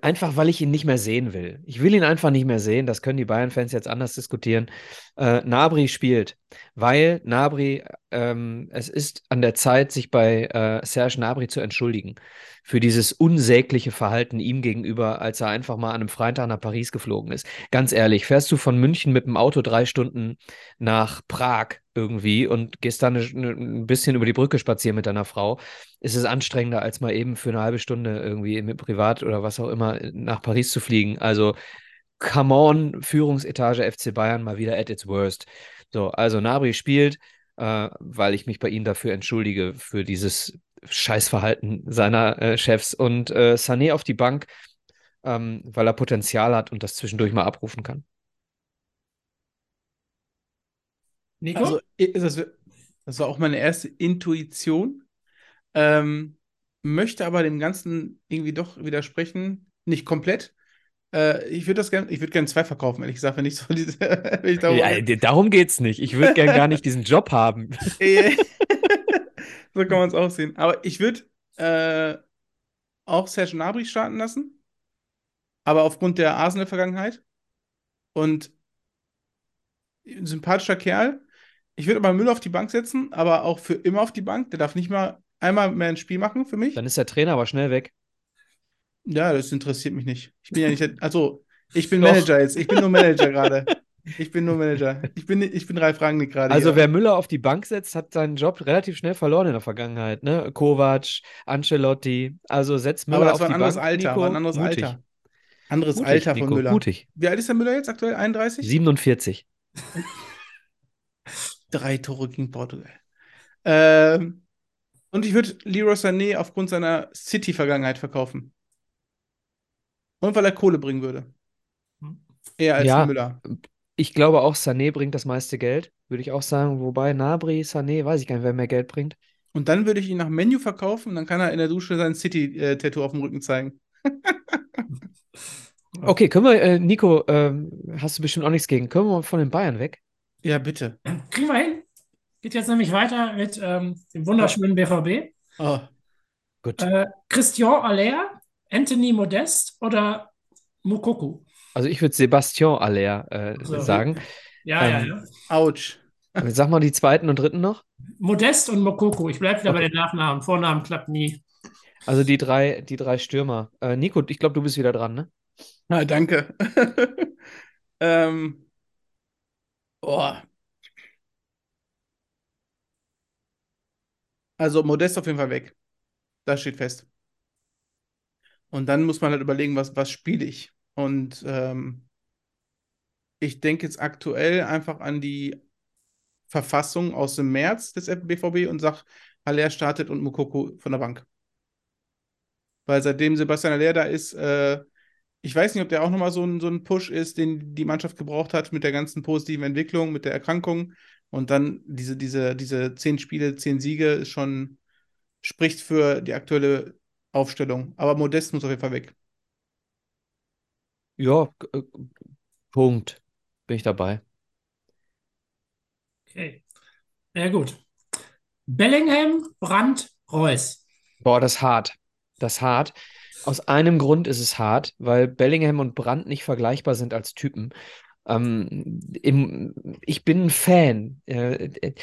einfach, weil ich ihn nicht mehr sehen will. Ich will ihn einfach nicht mehr sehen. Das können die Bayern-Fans jetzt anders diskutieren. Äh, Nabri spielt, weil Nabri, ähm, es ist an der Zeit, sich bei äh, Serge Nabri zu entschuldigen für dieses unsägliche Verhalten ihm gegenüber, als er einfach mal an einem Freitag nach Paris geflogen ist. Ganz ehrlich, fährst du von München mit dem Auto drei Stunden nach Prag irgendwie und gehst dann ein bisschen über die Brücke spazieren mit deiner Frau, ist es anstrengender, als mal eben für eine halbe Stunde irgendwie mit Privat oder was auch immer nach Paris zu fliegen. Also, come on, Führungsetage FC Bayern mal wieder at its worst. So, also Nabri spielt, äh, weil ich mich bei ihm dafür entschuldige, für dieses Scheißverhalten seiner äh, Chefs und äh, Sané auf die Bank, ähm, weil er Potenzial hat und das zwischendurch mal abrufen kann. Nico? Also, das, das war auch meine erste Intuition. Ähm, möchte aber dem Ganzen irgendwie doch widersprechen. Nicht komplett. Äh, ich würde das gerne, ich würde gerne zwei verkaufen, ehrlich gesagt, wenn ich so diese, wenn ich darüber- Ja, darum geht's nicht. Ich würde gern gar nicht diesen Job haben. so kann man es auch sehen. Aber ich würde äh, auch Serge Gnabry starten lassen. Aber aufgrund der Arsenal-Vergangenheit. Und ein sympathischer Kerl. Ich würde aber Müller auf die Bank setzen, aber auch für immer auf die Bank. Der darf nicht mal einmal mehr ein Spiel machen für mich. Dann ist der Trainer aber schnell weg. Ja, das interessiert mich nicht. Ich bin ja nicht, der- also ich bin Doch. Manager jetzt. Ich bin nur Manager gerade. Ich bin nur Manager. Ich bin, ich bin Ralf Rangnick gerade. Also hier. wer Müller auf die Bank setzt, hat seinen Job relativ schnell verloren in der Vergangenheit. Ne? Kovac, Ancelotti. Also setzt Müller Aber das auf war ein die anderes Bank. Alter, Nico. war ein anderes Mutig. Alter. Anderes Mutig, Alter von Nico, Müller. mutig. Wie alt ist der Müller jetzt aktuell? 31? 47. Drei Tore gegen Portugal. Ähm, und ich würde Leroy Sané aufgrund seiner City-Vergangenheit verkaufen. Und weil er Kohle bringen würde. Eher als Ja, Müller. Ich glaube auch, Sané bringt das meiste Geld, würde ich auch sagen. Wobei Nabri, Sané, weiß ich gar nicht, wer mehr Geld bringt. Und dann würde ich ihn nach Menu verkaufen und dann kann er in der Dusche sein City-Tattoo auf dem Rücken zeigen. Okay, können wir, äh, Nico, ähm, hast du bestimmt auch nichts gegen. Können wir mal von den Bayern weg? Ja, bitte. Kriegen wir hin. Geht jetzt nämlich weiter mit ähm, dem wunderschönen BVB. Oh. Gut. Äh, Christian Aller, Anthony Modest oder Mukoko? Also ich würde Sebastian Aller äh, So. sagen. Ja, ja, Ähm, ja. Autsch. Sag mal die zweiten und dritten noch. Modest und Mokoko. Ich bleibe wieder bei Okay. den Nachnamen. Vornamen klappt nie. Also die drei, die drei Stürmer. Äh, Nico, ich glaube, du bist wieder dran, ne? Na, danke. ähm, oh. Also Modest auf jeden Fall weg. Das steht fest. Und dann muss man halt überlegen, was, was spiele ich. Und ähm, ich denke jetzt aktuell einfach an die Verfassung aus dem März des BVB und sag, Haller startet und Mukoko von der Bank. weil seitdem Sebastian Aller da ist, äh, ich weiß nicht, ob der auch nochmal so ein, so ein Push ist, den die Mannschaft gebraucht hat mit der ganzen positiven Entwicklung, mit der Erkrankung. Und dann diese, diese, diese zehn Spiele, zehn Siege ist schon, spricht für die aktuelle Aufstellung. Aber Modest muss auf jeden Fall weg. Ja, äh, Punkt. Bin ich dabei. Okay. Ja, gut. Bellingham, Brandt, Reus. Boah, das ist hart. Das ist hart. Aus einem Grund ist es hart, weil Bellingham und Brandt nicht vergleichbar sind als Typen. Ähm, im, ich bin ein Fan. Äh, äh,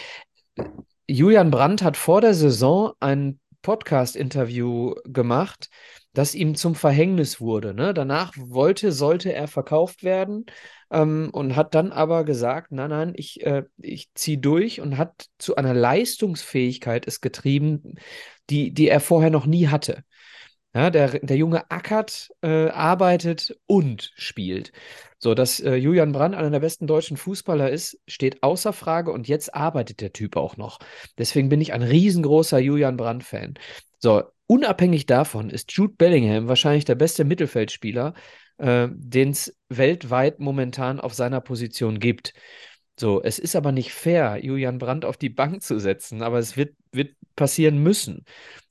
Julian Brandt hat vor der Saison ein Podcast-Interview gemacht, das ihm zum Verhängnis wurde. Ne? Danach wollte, sollte er verkauft werden ähm, und hat dann aber gesagt, nein, nein, ich, äh, ich ziehe durch und hat zu einer Leistungsfähigkeit es getrieben, die, die er vorher noch nie hatte. Ja, der, der Junge ackert, äh, arbeitet und spielt. So, dass äh, Julian Brandt einer der besten deutschen Fußballer ist, steht außer Frage und jetzt arbeitet der Typ auch noch. Deswegen bin ich ein riesengroßer Julian Brandt-Fan. So, unabhängig davon ist Jude Bellingham wahrscheinlich der beste Mittelfeldspieler, äh, den es weltweit momentan auf seiner Position gibt. So, es ist aber nicht fair, Julian Brandt auf die Bank zu setzen, aber es wird, wird passieren müssen.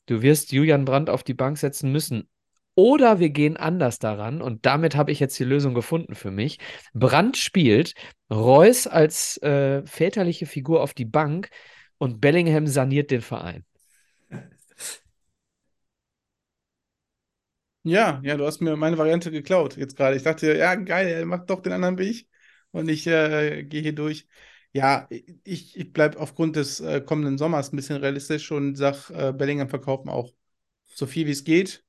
Du wirst Julian Brandt auf die Bank setzen müssen. Oder wir gehen anders daran und damit habe ich jetzt die Lösung gefunden für mich. Brandt spielt, Reus als äh, väterliche Figur auf die Bank und Bellingham saniert den Verein. Ja, ja, du hast mir meine Variante geklaut jetzt gerade. Ich dachte, ja, geil, er macht doch den anderen Weg und ich äh, gehe hier durch. Ja, ich, ich bleibe aufgrund des äh, kommenden Sommers ein bisschen realistisch und sag, äh, Bellingham verkaufen auch so viel wie es geht.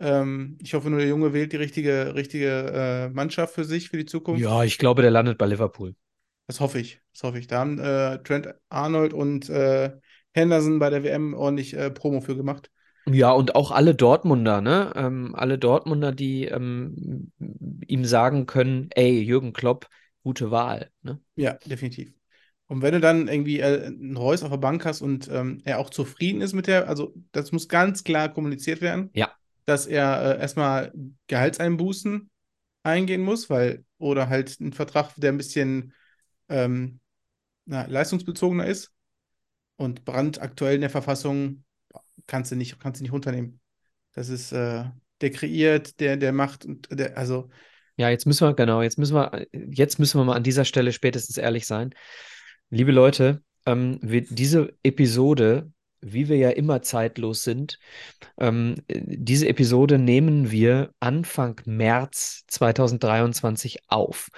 Ähm, ich hoffe nur, der Junge wählt die richtige, richtige äh, Mannschaft für sich, für die Zukunft. Ja, ich glaube, der landet bei Liverpool. Das hoffe ich. Das hoffe ich. Da haben äh, Trent Arnold und äh, Henderson bei der WM ordentlich Promo für gemacht. Ja, und auch alle Dortmunder, ne? Ähm, alle Dortmunder, die ähm, ihm sagen können, ey, Jürgen Klopp, gute Wahl, ne? Ja, definitiv. Und wenn du dann irgendwie äh, einen Reus auf der Bank hast und ähm, er auch zufrieden ist mit der, also das muss ganz klar kommuniziert werden, Ja. dass er äh, erstmal Gehaltseinbußen eingehen muss, weil, oder halt einen Vertrag, der ein bisschen ähm, na, leistungsbezogener ist. Und Brandt aktuell in der Verfassung kannst du nicht, kannst du nicht runternehmen. Das ist, äh, der kreiert, der, der macht und der, also Ja, jetzt müssen wir, genau, jetzt müssen wir, jetzt müssen wir mal an dieser Stelle spätestens ehrlich sein. Liebe Leute, ähm, wir, diese Episode, wie wir ja immer zeitlos sind, ähm, diese Episode nehmen wir Anfang März 2023 auf.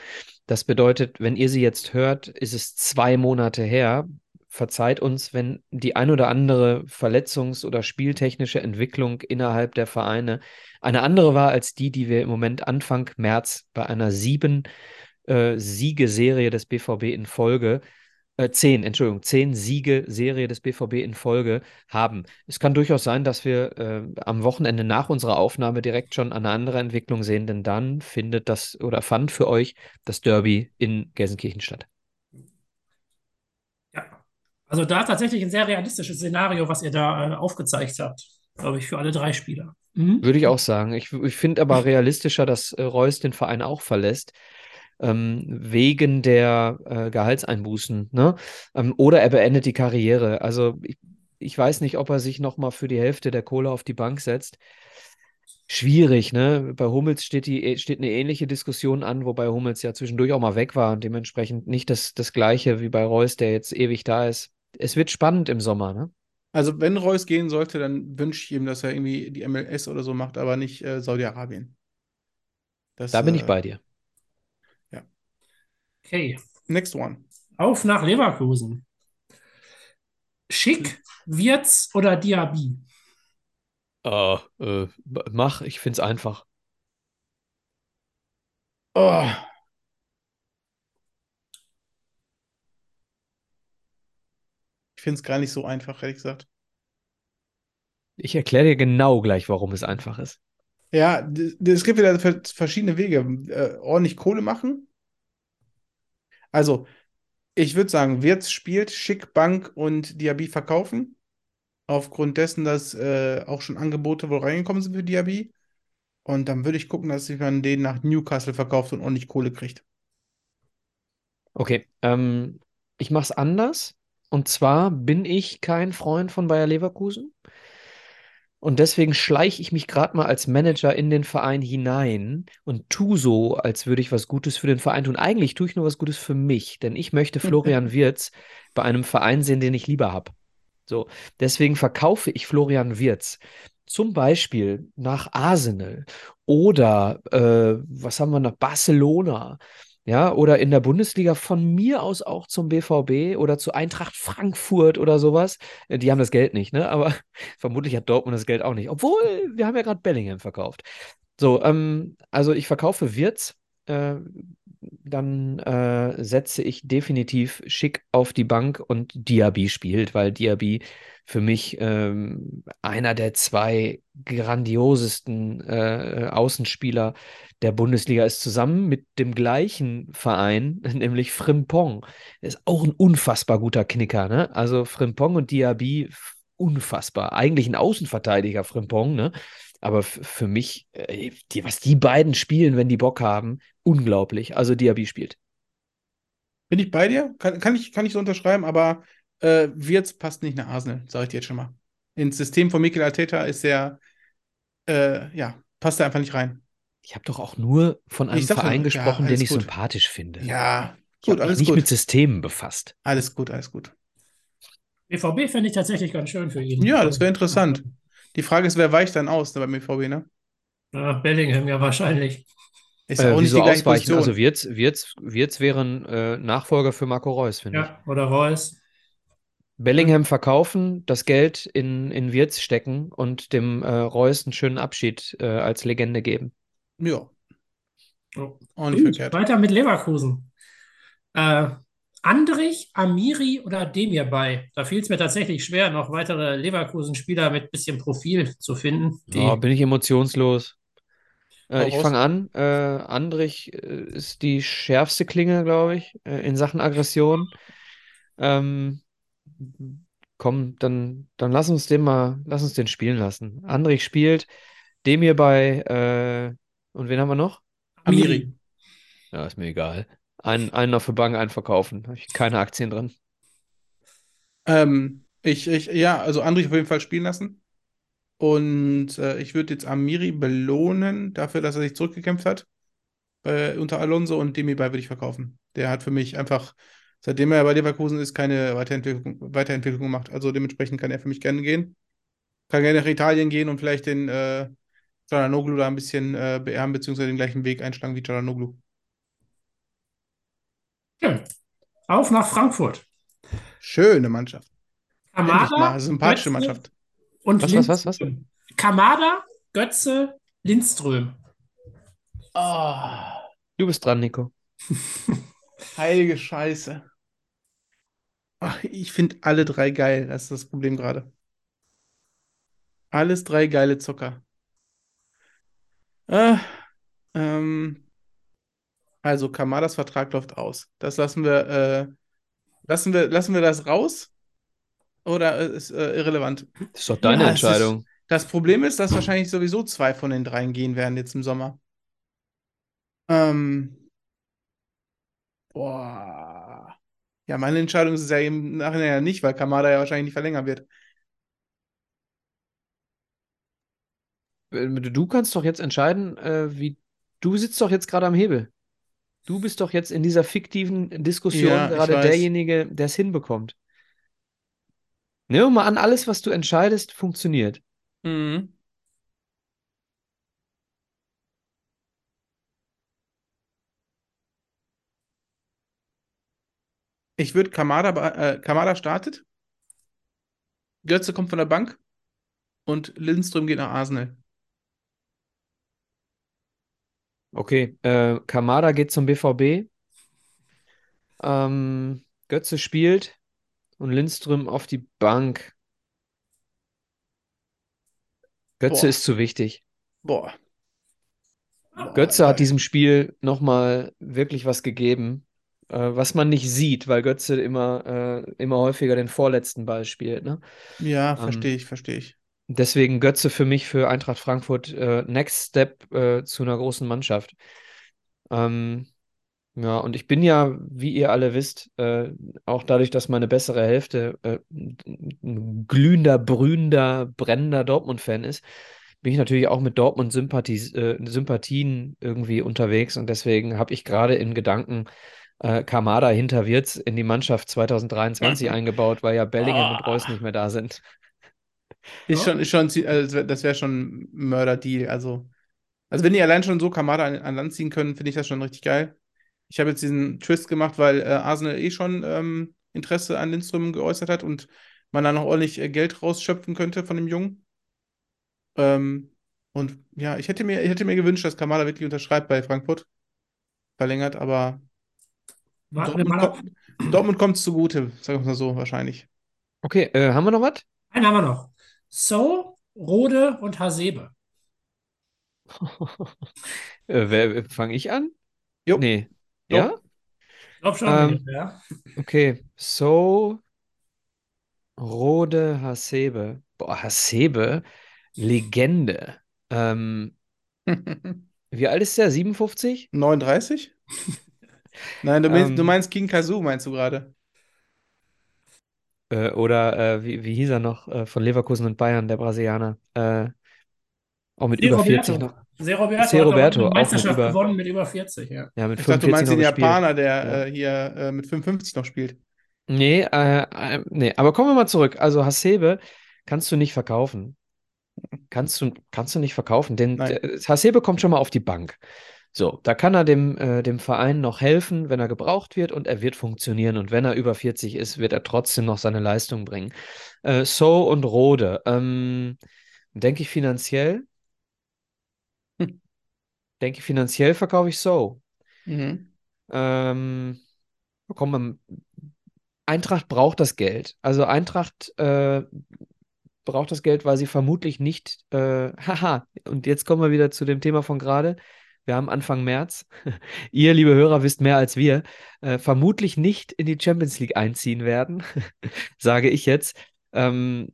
Das bedeutet, wenn ihr sie jetzt hört, ist es zwei Monate her. Verzeiht uns, wenn die ein oder andere Verletzungs- oder spieltechnische Entwicklung innerhalb der Vereine eine andere war als die, die wir im Moment Anfang März bei einer sieben äh, Siegeserie des BVB in Folge, äh, zehn, Entschuldigung, zehn Siege-Serie des BVB in Folge haben. Es kann durchaus sein, dass wir äh, am Wochenende nach unserer Aufnahme direkt schon eine andere Entwicklung sehen, denn dann findet das oder fand für euch das Derby in Gelsenkirchen statt. Also da tatsächlich ein sehr realistisches Szenario, was ihr da äh, aufgezeigt habt, glaube ich, für alle drei Spieler. Mhm. Würde ich auch sagen. Ich, ich finde aber realistischer, dass äh, Reus den Verein auch verlässt, ähm, wegen der äh, Gehaltseinbußen. Ne? Ähm, oder er beendet die Karriere. Also ich, ich weiß nicht, ob er sich nochmal für die Hälfte der Kohle auf die Bank setzt. Schwierig, ne? Bei Hummels steht, die, steht eine ähnliche Diskussion an, wobei Hummels ja zwischendurch auch mal weg war und dementsprechend nicht das, das Gleiche wie bei Reus, der jetzt ewig da ist. Es wird spannend im Sommer, ne? Also, wenn Reus gehen sollte, dann wünsche ich ihm, dass er irgendwie die MLS oder so macht, aber nicht äh, Saudi-Arabien. Da bin ich äh, bei dir. Okay. Next one. Auf nach Leverkusen. Schick, Wirtz oder Diaby? Äh, äh, mach, ich find's einfach. Oh. Ich finde es gar nicht so einfach, ehrlich gesagt. Ich erkläre dir genau gleich, warum es einfach ist. Ja, es gibt wieder ver- verschiedene Wege. Äh, ordentlich Kohle machen. Also, ich würde sagen, Wirtz spielt, Schick Bank und Diaby verkaufen. Aufgrund dessen, dass äh, auch schon Angebote wohl reingekommen sind für Diaby. Und dann würde ich gucken, dass man den nach Newcastle verkauft und ordentlich Kohle kriegt. Okay, ähm, ich mache es anders. Und zwar bin ich kein Freund von Bayer Leverkusen. Und deswegen schleiche ich mich gerade mal als Manager in den Verein hinein und tu so, als würde ich was Gutes für den Verein tun. Eigentlich tue ich nur was Gutes für mich, denn ich möchte Florian Wirtz bei einem Verein sehen, den ich lieber habe. So, deswegen verkaufe ich Florian Wirtz zum Beispiel nach Arsenal oder äh, was haben wir nach Barcelona ja, oder in der Bundesliga von mir aus auch zum BVB oder zu Eintracht Frankfurt oder sowas. Äh, Die haben das Geld nicht, ne? Aber vermutlich hat Dortmund das Geld auch nicht. Obwohl, wir haben ja gerade Bellingham verkauft. So, ähm, also ich verkaufe Wirtz, äh, dann äh, setze ich definitiv Schick auf die Bank und Diaby spielt, weil Diaby für mich ähm, einer der zwei grandiosesten äh, Außenspieler der Bundesliga ist, zusammen mit dem gleichen Verein, nämlich Frimpong. Ist auch ein unfassbar guter Knicker, ne? Also Frimpong und Diaby, unfassbar. Eigentlich ein Außenverteidiger, Frimpong, ne? Aber für mich, äh, die, was die beiden spielen, wenn die Bock haben, unglaublich. Also Diaby spielt. Bin ich bei dir? Kann, kann ich, kann ich so unterschreiben, aber äh, Wirtz passt nicht nach Arsenal, sage ich dir jetzt schon mal. Ins System von Mikel Arteta ist er, äh, ja, passt er einfach nicht rein. Ich habe doch auch nur von einem Verein ja, gesprochen, den alles ich gut. sympathisch finde. Ja, gut, mich alles nicht gut. mit Systemen befasst. Alles gut, alles gut. BVB fände ich tatsächlich ganz schön für ihn. Ja, das wäre interessant. Die Frage ist, wer weicht dann aus ne, beim BVB, ne? Ja, Bellingham ja wahrscheinlich. Ist ja Äh, auch nicht die gleiche ausweichen? Position. Also Wirtz, Wirtz, Wirtz wäre ein äh, Nachfolger für Marco Reus, finde ich. Ja, oder Reus. Bellingham verkaufen, das Geld in, in Wirtz stecken und dem äh, Reus einen schönen Abschied äh, als Legende geben. Ja, Oh. auch nicht Gut, verkehrt. weiter mit Leverkusen. Äh, Andrich, Amiri oder Demirbay? Da fiel es mir tatsächlich schwer, noch weitere Leverkusen-Spieler mit bisschen Profil zu finden. Die, Ja, bin ich emotionslos. Äh, ich fange an. Äh, Andrich äh, ist die schärfste Klinge, glaube ich, äh, in Sachen Aggression. Ähm, komm, dann, dann lass uns den mal, lass uns den spielen lassen. Andrich spielt, Demir bei, äh, und wen haben wir noch? Amiri. Ja, ist mir egal. Einen, einen auf der Bank, einen verkaufen. Habe ich keine Aktien drin. Ähm, ich, ich, ja, also Andrich auf jeden Fall spielen lassen. Und äh, ich würde jetzt Amiri belohnen dafür, dass er sich zurückgekämpft hat äh, unter Alonso und Demirbay würde ich verkaufen. Der hat für mich einfach, seitdem er bei Leverkusen ist, keine Weiterentwicklung, Weiterentwicklung gemacht. Also dementsprechend kann er für mich gerne gehen. Kann gerne nach Italien gehen und vielleicht den äh, Çalhanoğlu da ein bisschen äh, beerben, beziehungsweise den gleichen Weg einschlagen wie Çalhanoğlu. Auf nach Frankfurt. Schöne Mannschaft. Kamada, sympathische Götze Mannschaft. und Was, was, was, was? Lindström. Kamada, Götze, Lindström. Ah, Du bist dran, Nico. heilige Scheiße. Ach, ich finde alle drei geil. Das ist das Problem gerade. Alles drei geile Zocker. Äh, ähm, also Kamadas Vertrag läuft aus. Das lassen wir, äh, lassen wir, lassen wir das raus? Oder ist äh, irrelevant? Das ist doch deine Ja, es ist- Entscheidung. Das Problem ist, dass wahrscheinlich sowieso zwei von den dreien gehen werden jetzt im Sommer. Ähm, boah. Ja, meine Entscheidung ist es ja im Nachhinein ja nicht, weil Kamada ja wahrscheinlich nicht verlängern wird. Äh, Du kannst doch jetzt entscheiden, äh, wie. Du sitzt doch jetzt gerade am Hebel. Du bist doch jetzt in dieser fiktiven Diskussion Ja, gerade derjenige, der es hinbekommt. Nehmen wir mal an, alles, was du entscheidest, funktioniert. Mhm. Ich würde Kamada, äh, Kamada startet, Götze kommt von der Bank und Lindström geht nach Arsenal. Okay, äh, Kamada geht zum BVB. Ähm, Götze spielt und Lindström auf die Bank. Götze Boah. ist zu wichtig. Boah. Götze hat diesem Spiel nochmal wirklich was gegeben. äh, was man nicht sieht, weil Götze immer, äh, immer häufiger den vorletzten Ball spielt. Ne? Ja, Ähm, verstehe ich, verstehe ich. Deswegen Götze für mich für Eintracht Frankfurt äh, Next Step äh, zu einer großen Mannschaft. Ähm, ja, und ich bin ja, wie ihr alle wisst, äh, auch dadurch, dass meine bessere Hälfte äh, ein glühender, brühender, brennender Dortmund-Fan ist, bin ich natürlich auch mit Dortmund-Sympathien äh, Sympathien irgendwie unterwegs und deswegen habe ich gerade in Gedanken äh, Kamada hinter Wirtz in die Mannschaft 2023 eingebaut, weil ja Bellingham und Reus nicht mehr da sind. Ist schon, ist schon, also das wäre schon ein Mörder-Deal. Also, also wenn die allein schon so Kamada an, an Land ziehen können, finde ich das schon richtig geil. Ich habe jetzt diesen Twist gemacht, weil äh, Arsenal eh schon ähm, Interesse an Lindström geäußert hat und man da noch ordentlich äh, Geld rausschöpfen könnte von dem Jungen. Ähm, und ja, ich hätte mir, ich hätte mir gewünscht, dass Kamada wirklich unterschreibt bei Frankfurt. Verlängert, aber Warten Dortmund, kommt, Dortmund kommt zugute, sagen wir mal so, wahrscheinlich. Okay, äh, haben wir noch was? Einen haben wir noch. So, Rode und Hasebe. Äh, wer, fange ich an? Jo. Nee. Doch. Ja? Ich glaube schon, Ähm, ja. Okay, so Rode Hasebe. Boah, Hasebe, Legende. Ähm, wie alt ist der? 57? 39? Nein, du meinst, du Ähm, meinst King Kazoo, meinst du gerade? Äh, oder äh, wie, wie hieß er noch? Äh, von Leverkusen und Bayern, der Brasilianer. Äh, auch mit Se über 40 Roberto. noch. Se Roberto Se hat Roberto, mit Meisterschaft über, gewonnen mit über 40, ja. ja, mit Ich dachte, du 45 meinst den. Japaner, der Ja. äh, hier äh, mit 55 noch spielt. Nee, nee, aber kommen wir mal zurück. Also Hasebe kannst du nicht verkaufen. Kannst du, kannst du nicht verkaufen, denn Hasebe kommt schon mal auf die Bank. So, da kann er dem, äh, dem Verein noch helfen, wenn er gebraucht wird und er wird funktionieren. Und wenn er über 40 ist, wird er trotzdem noch seine Leistung bringen. Äh, So und Rode, ähm, denke ich finanziell, denke ich finanziell verkaufe ich So. Mhm. Ähm, komm, Eintracht braucht das Geld. Also Eintracht äh, braucht das Geld, weil sie vermutlich nicht, äh, haha, und jetzt kommen wir wieder zu dem Thema von gerade. Wir haben Anfang März. Ihr, liebe Hörer, wisst mehr als wir. Äh, vermutlich nicht in die Champions League einziehen werden, sage ich jetzt. Ähm,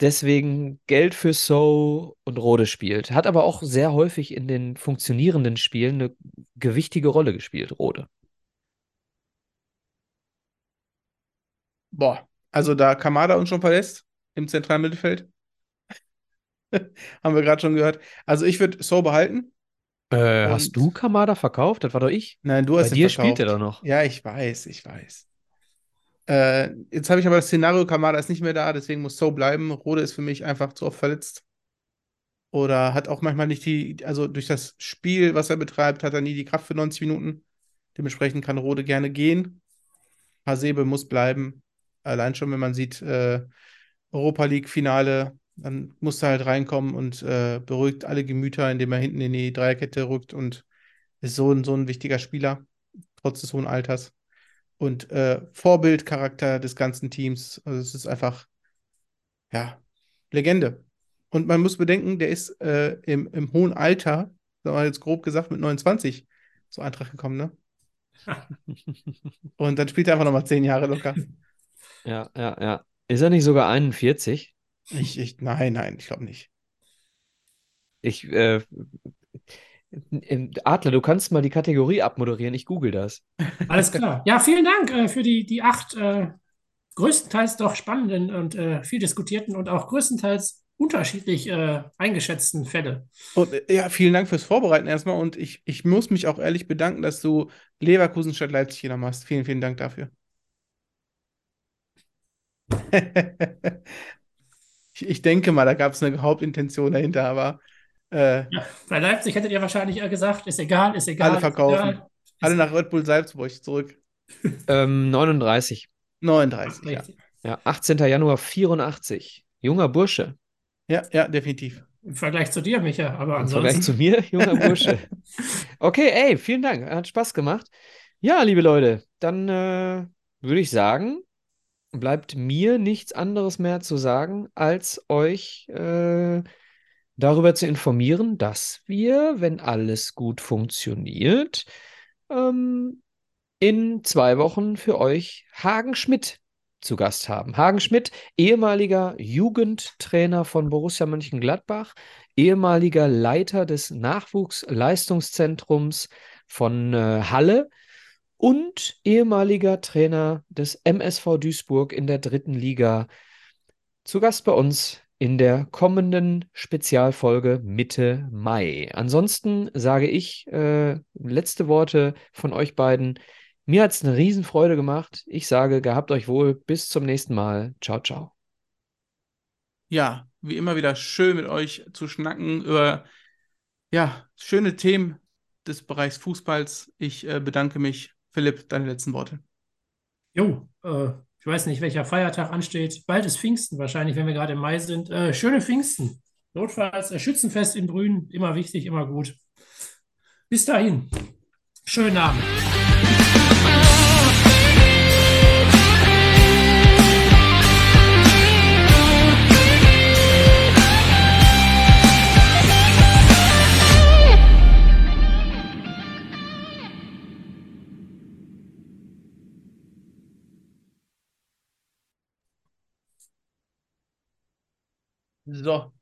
deswegen Geld für So und Rode spielt. Hat aber auch sehr häufig in den funktionierenden Spielen eine gewichtige Rolle gespielt, Rode. Boah, also da Kamada uns schon verlässt im zentralen Mittelfeld. Haben wir gerade schon gehört. Also ich würde So behalten. Äh, hast du Kamada verkauft? Das war doch ich. Nein, du Bei hast ihn dir spielt er verkauft. doch noch. Ja, ich weiß, ich weiß. Äh, jetzt habe ich aber das Szenario, Kamada ist nicht mehr da, deswegen muss So bleiben. Rode ist für mich einfach zu oft verletzt. Oder hat auch manchmal nicht die, also durch das Spiel, was er betreibt, hat er nie die Kraft für 90 Minuten. Dementsprechend kann Rode gerne gehen. Hasebe muss bleiben. Allein schon, wenn man sieht, äh, Europa League-Finale, dann muss er halt reinkommen und äh, beruhigt alle Gemüter, indem er hinten in die Dreierkette rückt und ist so ein, so ein wichtiger Spieler, trotz des hohen Alters. Und äh, Vorbildcharakter des ganzen Teams. Also es ist einfach, ja, Legende. Und man muss bedenken, der ist äh, im, im hohen Alter, sagen wir jetzt grob gesagt, mit 29 zur Eintracht gekommen, ne? Und dann spielt er einfach nochmal zehn Jahre locker. Ja, ja, ja. Ist er nicht sogar 41? Ich, ich, nein, nein, ich glaube nicht. Ich, äh, äh, Adler, du kannst mal die Kategorie abmoderieren. Ich google das. Alles klar. Ja, vielen Dank äh, für die, die acht äh, größtenteils doch spannenden und äh, viel diskutierten und auch größtenteils unterschiedlich äh, eingeschätzten Fälle. Und äh, ja, vielen Dank fürs Vorbereiten erstmal. Und ich, ich muss mich auch ehrlich bedanken, dass du Leverkusen statt Leipzig wieder machst. Vielen, vielen Dank dafür. ich, ich denke mal, da gab es eine Hauptintention dahinter, aber äh, Ja, bei Leipzig hättet ihr wahrscheinlich gesagt, ist egal, ist egal. alle verkaufen. egal. Alle nach Red Bull Salzburg zurück. Ähm, 39. 39, ja. Ja, 18. Januar 84. Junger Bursche. Ja, ja, definitiv. Im Vergleich zu dir, Micha, aber Im Vergleich ansonsten. zu mir, junger Bursche. Okay, ey, vielen Dank. Hat Spaß gemacht. Ja, liebe Leute, dann äh, würde ich sagen, bleibt mir nichts anderes mehr zu sagen, als euch äh, darüber zu informieren, dass wir, wenn alles gut funktioniert, ähm, in zwei Wochen für euch Hagen Schmidt zu Gast haben. Hagen Schmidt, ehemaliger Jugendtrainer von Borussia Mönchengladbach, ehemaliger Leiter des Nachwuchsleistungszentrums von äh, Halle und ehemaliger Trainer des MSV Duisburg in der dritten Liga. Zu Gast bei uns in der kommenden Spezialfolge Mitte Mai. Ansonsten sage ich äh, letzte Worte von euch beiden. Mir hat es eine Riesenfreude gemacht. Ich sage, gehabt euch wohl. Bis zum nächsten Mal. Ciao, ciao. Ja, wie immer wieder schön mit euch zu schnacken über ja, schöne Themen des Bereichs Fußballs. Ich äh, bedanke mich. Philipp, deine letzten Worte. Jo, äh, ich weiß nicht, welcher Feiertag ansteht. Bald ist Pfingsten wahrscheinlich, wenn wir gerade im Mai sind. Äh, schöne Pfingsten. Notfalls äh, Schützenfest in Brünn. Immer wichtig, immer gut. Bis dahin. Schönen Abend. So,